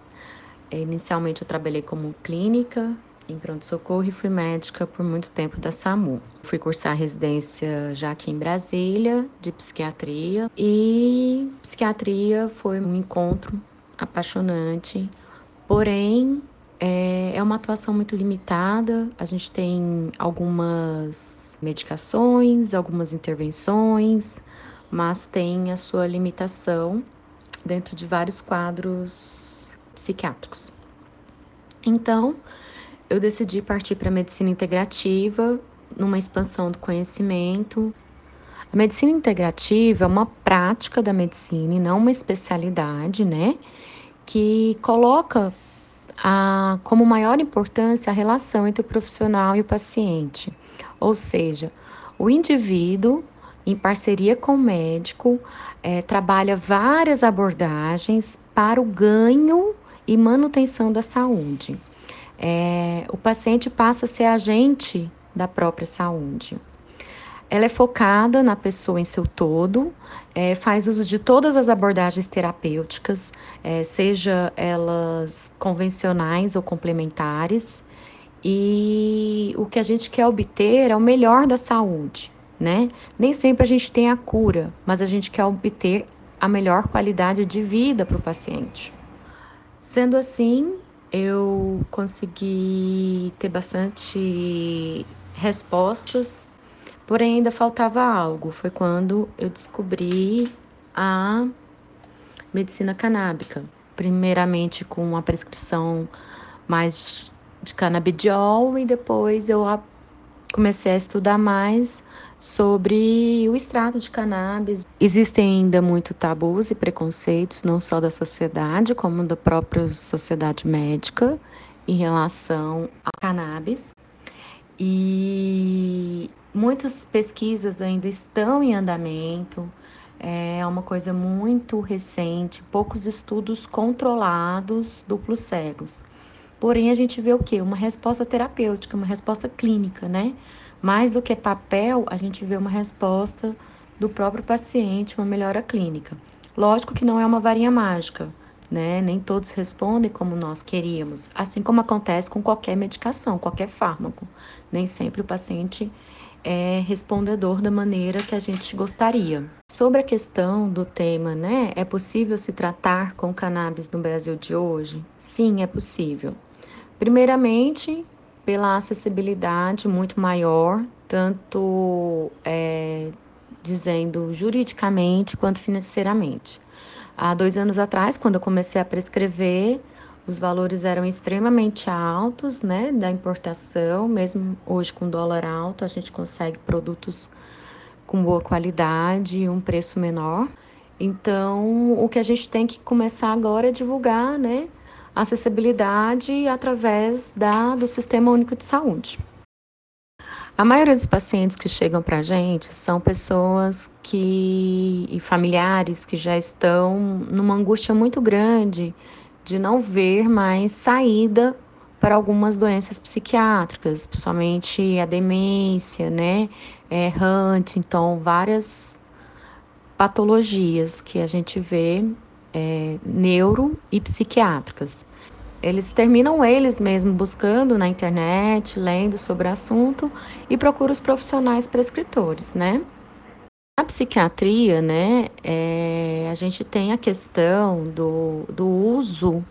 Inicialmente eu trabalhei como clínica em pronto-socorro e fui médica por muito tempo da SAMU. Fui cursar residência já aqui em Brasília, de psiquiatria, e psiquiatria foi um encontro apaixonante, porém é, é uma atuação muito limitada. A gente tem algumas medicações, algumas intervenções, mas tem a sua limitação dentro de vários quadros psiquiátricos. Então, eu decidi partir para a medicina integrativa, numa expansão do conhecimento. A medicina integrativa é uma prática da medicina e não uma especialidade, né? Que coloca a, como maior importância a relação entre o profissional e o paciente. Ou seja, o indivíduo, em parceria com o médico, é, trabalha várias abordagens para o ganho e manutenção da saúde é, o paciente passa a ser agente da própria saúde. Ela é focada na pessoa em seu todo, é, faz uso de todas as abordagens terapêuticas, é, seja elas convencionais ou complementares, e o que a gente quer obter é o melhor da saúde, né? Nem sempre a gente tem a cura, mas a gente quer obter a melhor qualidade de vida para o paciente. Sendo assim, eu consegui ter bastante respostas, porém ainda faltava algo. Foi quando eu descobri a medicina canábica, primeiramente com a prescrição mais de canabidiol e depois eu comecei a estudar mais sobre o extrato de cannabis. Existem ainda muito tabus e preconceitos, não só da sociedade, como da própria sociedade médica, em relação a cannabis. E muitas pesquisas ainda estão em andamento. É uma coisa muito recente, poucos estudos controlados, duplos cegos. Porém, a gente vê o quê? Uma resposta terapêutica, uma resposta clínica, né? Mais do que papel, a gente vê uma resposta do próprio paciente, uma melhora clínica. Lógico que não é uma varinha mágica, né? Nem todos respondem como nós queríamos, assim como acontece com qualquer medicação, qualquer fármaco. Nem sempre o paciente é respondedor da maneira que a gente gostaria. Sobre a questão do tema, né? É possível se tratar com cannabis no Brasil de hoje? Sim, é possível. Primeiramente, pela acessibilidade muito maior, tanto é, dizendo juridicamente quanto financeiramente. Há dois anos atrás, quando eu comecei a prescrever, os valores eram extremamente altos, né, da importação, mesmo hoje com dólar alto, a gente consegue produtos com boa qualidade e um preço menor. Então, o que a gente tem que começar agora é divulgar, né, acessibilidade através da, do Sistema Único de Saúde. A maioria dos pacientes que chegam para a gente são pessoas que e familiares que já estão numa angústia muito grande de não ver mais saída para algumas doenças psiquiátricas, principalmente a demência, né, é, Huntington, várias patologias que a gente vê é, neuro e psiquiátricas. Eles terminam eles mesmos buscando na internet, lendo sobre o assunto e procuram os profissionais prescritores, né? Na psiquiatria, né, é, a gente tem a questão do, do uso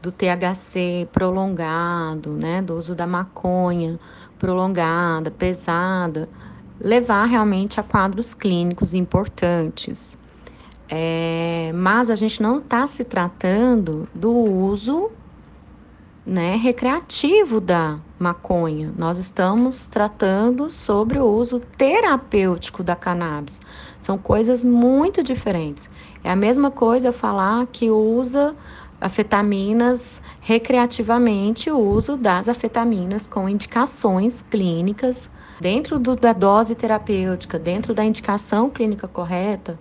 do THC prolongado, né, do uso da maconha prolongada, pesada, levar realmente a quadros clínicos importantes. É, mas a gente não está se tratando do uso né, recreativo da maconha. Nós estamos tratando sobre o uso terapêutico da cannabis. São coisas muito diferentes. É a mesma coisa eu falar que usa afetaminas recreativamente, o uso das afetaminas com indicações clínicas dentro do, da dose terapêutica, dentro da indicação clínica correta.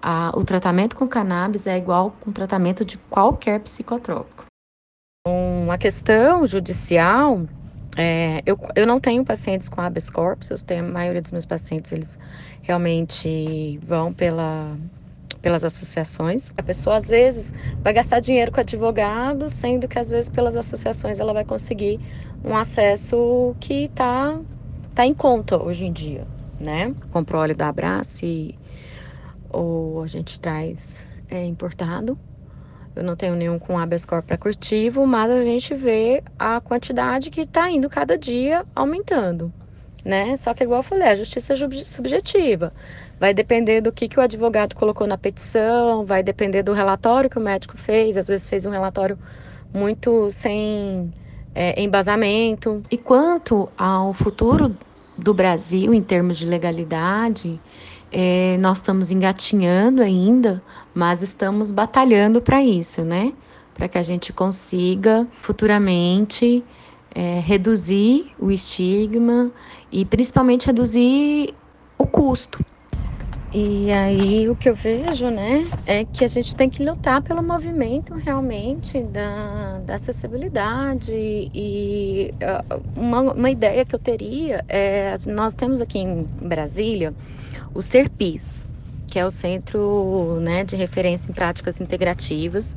A, o tratamento com cannabis é igual com o tratamento de qualquer psicotrópico. Uma questão judicial, é, eu, eu não tenho pacientes com habeas corpus, eu tenho, a maioria dos meus pacientes, eles realmente vão pela, pelas associações. A pessoa, às vezes, vai gastar dinheiro com advogado, sendo que, às vezes, pelas associações, ela vai conseguir um acesso que está tá em conta hoje em dia, né? Compra óleo da Abrace ou a gente traz é, importado eu não tenho nenhum com habeas corpus curtivo, mas a gente vê a quantidade que está indo cada dia aumentando, né? Só que igual eu falei, a justiça é subjetiva. Vai depender do que, que o advogado colocou na petição, vai depender do relatório que o médico fez, às vezes fez um relatório muito sem é, embasamento. E quanto ao futuro do Brasil em termos de legalidade, é, nós estamos engatinhando ainda, mas estamos batalhando para isso, né? Para que a gente consiga futuramente é, reduzir o estigma e principalmente reduzir o custo. E aí o que eu vejo, né, é que a gente tem que lutar pelo movimento realmente da, da acessibilidade. E uh, uma, uma ideia que eu teria é, nós temos aqui em Brasília o CERPIS, que é o Centro né, de Referência em Práticas Integrativas,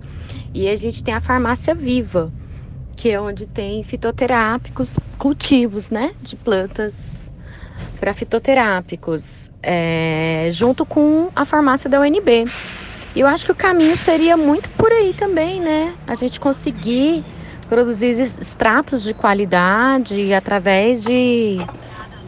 e a gente tem a Farmácia Viva, que é onde tem fitoterápicos, cultivos né, de plantas para fitoterápicos, é, junto com a farmácia da UNB. E eu acho que o caminho seria muito por aí também, né? A gente conseguir produzir extratos de qualidade através de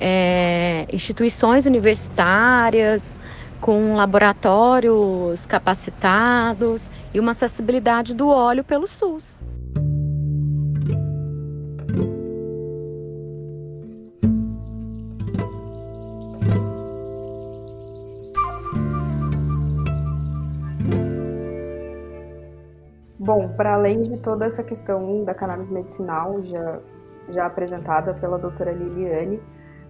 é, instituições universitárias, com laboratórios capacitados e uma acessibilidade do óleo pelo SUS. Bom, para além de toda essa questão da cannabis medicinal já, já apresentada pela doutora Liliane,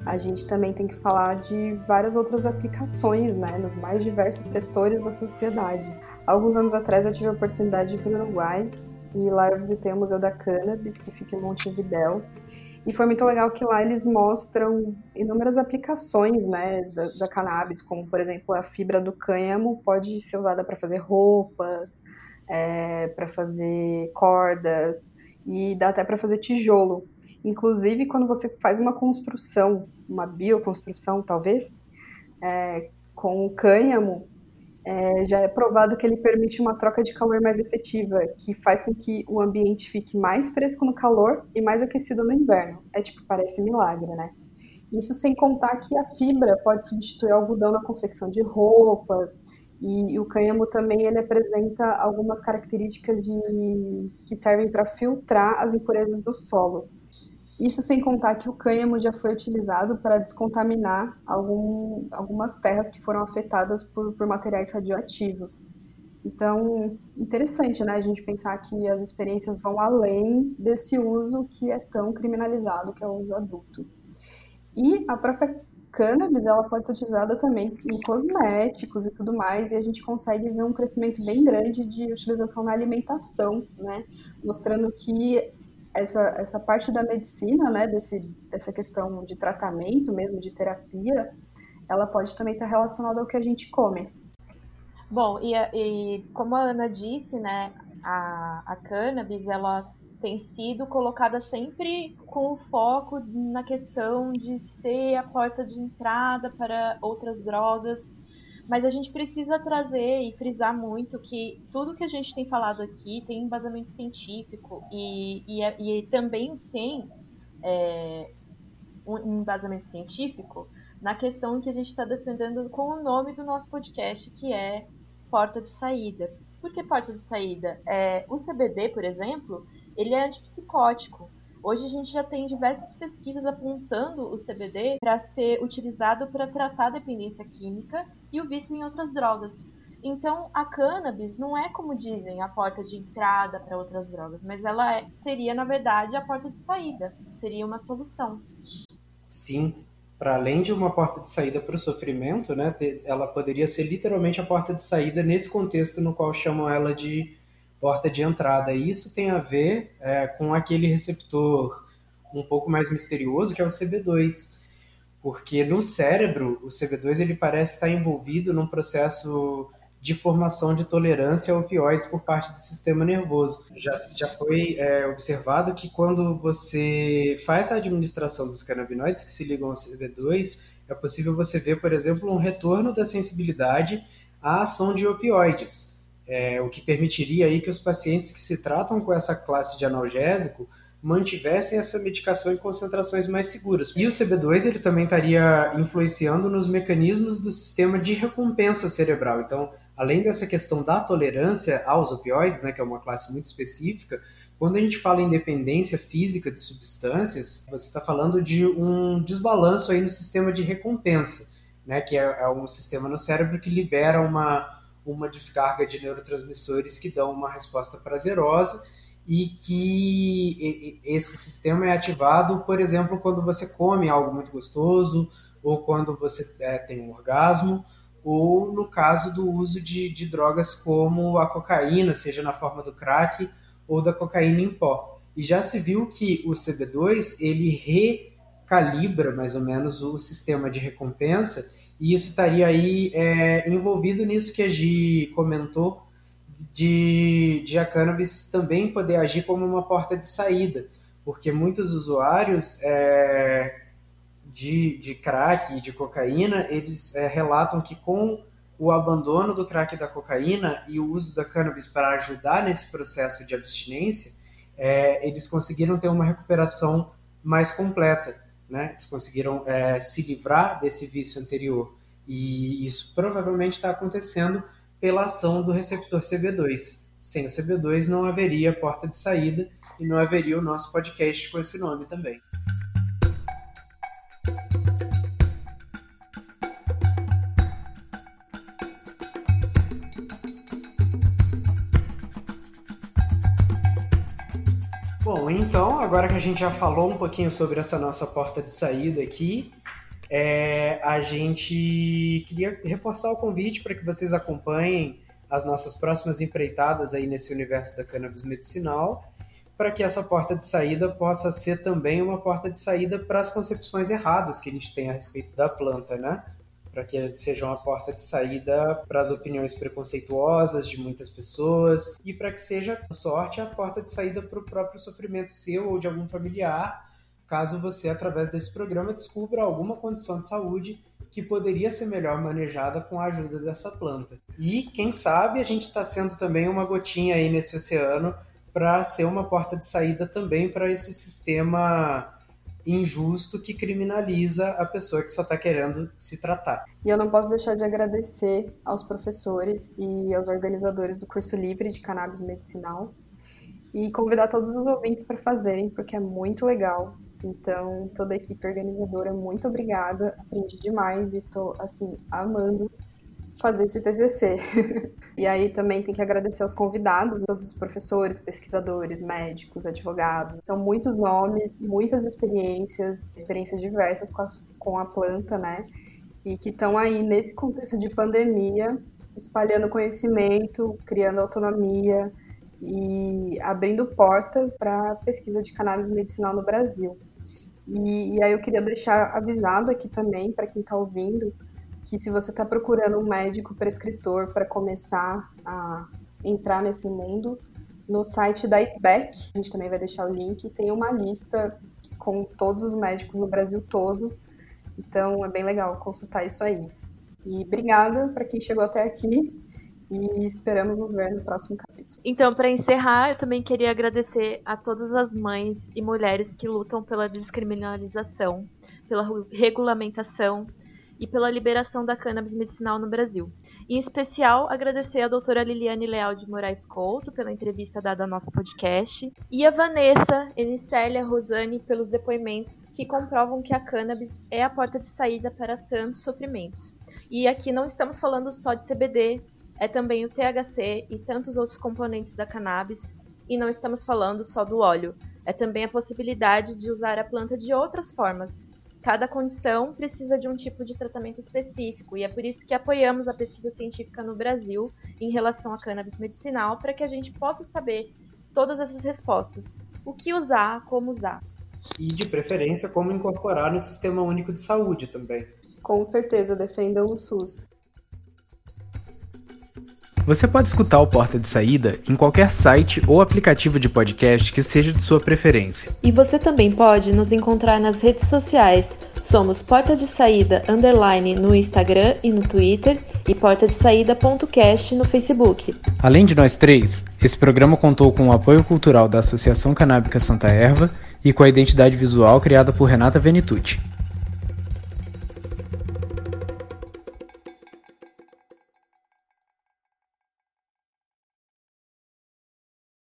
a gente também tem que falar de várias outras aplicações, né, nos mais diversos setores da sociedade. Alguns anos atrás eu tive a oportunidade de ir para o Uruguai e lá eu visitei o Museu da Cannabis, que fica em Montevidéu, e foi muito legal que lá eles mostram inúmeras aplicações né, da, da cannabis, como por exemplo a fibra do cânhamo pode ser usada para fazer roupas, é, para fazer cordas e dá até para fazer tijolo. Inclusive, quando você faz uma construção, uma bioconstrução, talvez, é, com o cânhamo, é, já é provado que ele permite uma troca de calor mais efetiva, que faz com que o ambiente fique mais fresco no calor e mais aquecido no inverno. É tipo, parece milagre, né? Isso sem contar que a fibra pode substituir o algodão na confecção de roupas, e, o cânhamo também ele apresenta algumas características de, que servem para filtrar as impurezas do solo. Isso sem contar que o cânhamo já foi utilizado para descontaminar algum, algumas terras que foram afetadas por, por materiais radioativos. Então, interessante, né, a gente pensar que as experiências vão além desse uso que é tão criminalizado, que é o uso adulto. E a própria cannabis, ela pode ser utilizada também em cosméticos e tudo mais, e a gente consegue ver um crescimento bem grande de utilização na alimentação, né, mostrando que essa, essa parte da medicina, né, desse, dessa questão de tratamento mesmo, de terapia, ela pode também estar relacionada ao que a gente come. Bom, e, e como a Ana disse, né, a, a cannabis, ela tem sido colocada sempre com o foco na questão de ser a porta de entrada para outras drogas mas a gente precisa trazer e frisar muito que tudo que a gente tem falado aqui tem embasamento científico e, e, e também tem é, um embasamento científico na questão que a gente está defendendo com o nome do nosso podcast, que é porta de saída. Por que porta de saída? É, o CBD, por exemplo, ele é antipsicótico. Hoje a gente já tem diversas pesquisas apontando o CBD para ser utilizado para tratar a dependência química e o vício em outras drogas. Então, a cannabis não é como dizem a porta de entrada para outras drogas, mas ela é, seria na verdade a porta de saída, seria uma solução. Sim, para além de uma porta de saída para o sofrimento, né, ela poderia ser literalmente a porta de saída nesse contexto no qual chamam ela de porta de entrada. E isso tem a ver é, com aquele receptor um pouco mais misterioso que é o CB2, porque no cérebro o CB2 ele parece estar envolvido num processo de formação de tolerância a opioides por parte do sistema nervoso. Já, já foi é, observado que quando você faz a administração dos canabinoides que se ligam ao CB2, é possível você ver, por exemplo, um retorno da sensibilidade à ação de opioides, é, o que permitiria aí que os pacientes que se tratam com essa classe de analgésico mantivessem essa medicação em concentrações mais seguras. E o CB2 ele também estaria influenciando nos mecanismos do sistema de recompensa cerebral. Então, além dessa questão da tolerância aos opioides, né, que é uma classe muito específica, quando a gente fala em dependência física de substâncias, você está falando de um desbalanço aí no sistema de recompensa, né, que é, é, um sistema no cérebro que libera uma, uma descarga de neurotransmissores que dão uma resposta prazerosa e que esse sistema é ativado, por exemplo, quando você come algo muito gostoso ou quando você é, tem um orgasmo ou no caso do uso de, de drogas como a cocaína, seja na forma do crack ou da cocaína em pó. E já se viu que o CB2 ele recalibra mais ou menos o sistema de recompensa e isso estaria aí é, envolvido nisso que a Gi comentou de, de a cannabis também poder agir como uma porta de saída, porque muitos usuários é, de, de crack e de cocaína, eles é, relatam que com o abandono do crack e da cocaína e o uso da cannabis para ajudar nesse processo de abstinência, é, eles conseguiram ter uma recuperação mais completa, né? Eles conseguiram é, se livrar desse vício anterior. E isso provavelmente está acontecendo pela ação do receptor CB2. Sem o CB2 não haveria porta de saída e não haveria o nosso podcast com esse nome também. Bom, então, agora que a gente já falou um pouquinho sobre essa nossa porta de saída aqui, é, a gente queria reforçar o convite para que vocês acompanhem as nossas próximas empreitadas aí nesse universo da cannabis medicinal, para que essa porta de saída possa ser também uma porta de saída para as concepções erradas que a gente tem a respeito da planta, né? Para que seja uma porta de saída para as opiniões preconceituosas de muitas pessoas e para que seja, por sorte, a porta de saída para o próprio sofrimento seu ou de algum familiar, caso você, através desse programa, descubra alguma condição de saúde que poderia ser melhor manejada com a ajuda dessa planta. E, quem sabe, a gente está sendo também uma gotinha aí nesse oceano para ser uma porta de saída também para esse sistema injusto que criminaliza a pessoa que só está querendo se tratar. E eu não posso deixar de agradecer aos professores e aos organizadores do curso livre de cannabis medicinal e convidar todos os ouvintes para fazerem, porque é muito legal. Então, toda a equipe organizadora, muito obrigada. Aprendi demais e estou assim amando fazer esse TCC. [laughs] e aí também tem que agradecer aos convidados, todos os professores, pesquisadores, médicos, advogados. São muitos nomes, muitas experiências, experiências diversas com a, com a planta, né? E que estão aí nesse contexto de pandemia, espalhando conhecimento, criando autonomia e abrindo portas para pesquisa de cannabis medicinal no Brasil. E, e aí eu queria deixar avisado aqui também para quem está ouvindo que se você está procurando um médico prescritor para começar a entrar nesse mundo, no site da SBEC, a gente também vai deixar o link, tem uma lista com todos os médicos no Brasil todo. Então é bem legal consultar isso aí. E obrigada para quem chegou até aqui e esperamos nos ver no próximo capítulo. Então, para encerrar, eu também queria agradecer a todas as mães e mulheres que lutam pela descriminalização, pela regulamentação e pela liberação da cannabis medicinal no Brasil. Em especial, agradecer a doutora Liliane Leal de Moraes Couto pela entrevista dada ao nosso podcast e a Vanessa, Enicélia, Rosane pelos depoimentos que comprovam que a cannabis é a porta de saída para tantos sofrimentos. E aqui não estamos falando só de CBD, é também o THC e tantos outros componentes da cannabis, e não estamos falando só do óleo, é também a possibilidade de usar a planta de outras formas, Cada condição precisa de um tipo de tratamento específico e é por isso que apoiamos a pesquisa científica no Brasil em relação à cannabis medicinal para que a gente possa saber todas essas respostas. O que usar, como usar. E de preferência como incorporar no sistema único de saúde também. Com certeza, defendam o SUS. Você pode escutar o Porta de Saída em qualquer site ou aplicativo de podcast que seja de sua preferência. E você também pode nos encontrar nas redes sociais. Somos Porta de Saída Underline no Instagram e no Twitter e Porta de Saída.cast no Facebook. Além de nós três, esse programa contou com o apoio cultural da Associação Canábica Santa Erva e com a identidade visual criada por Renata Venitucci.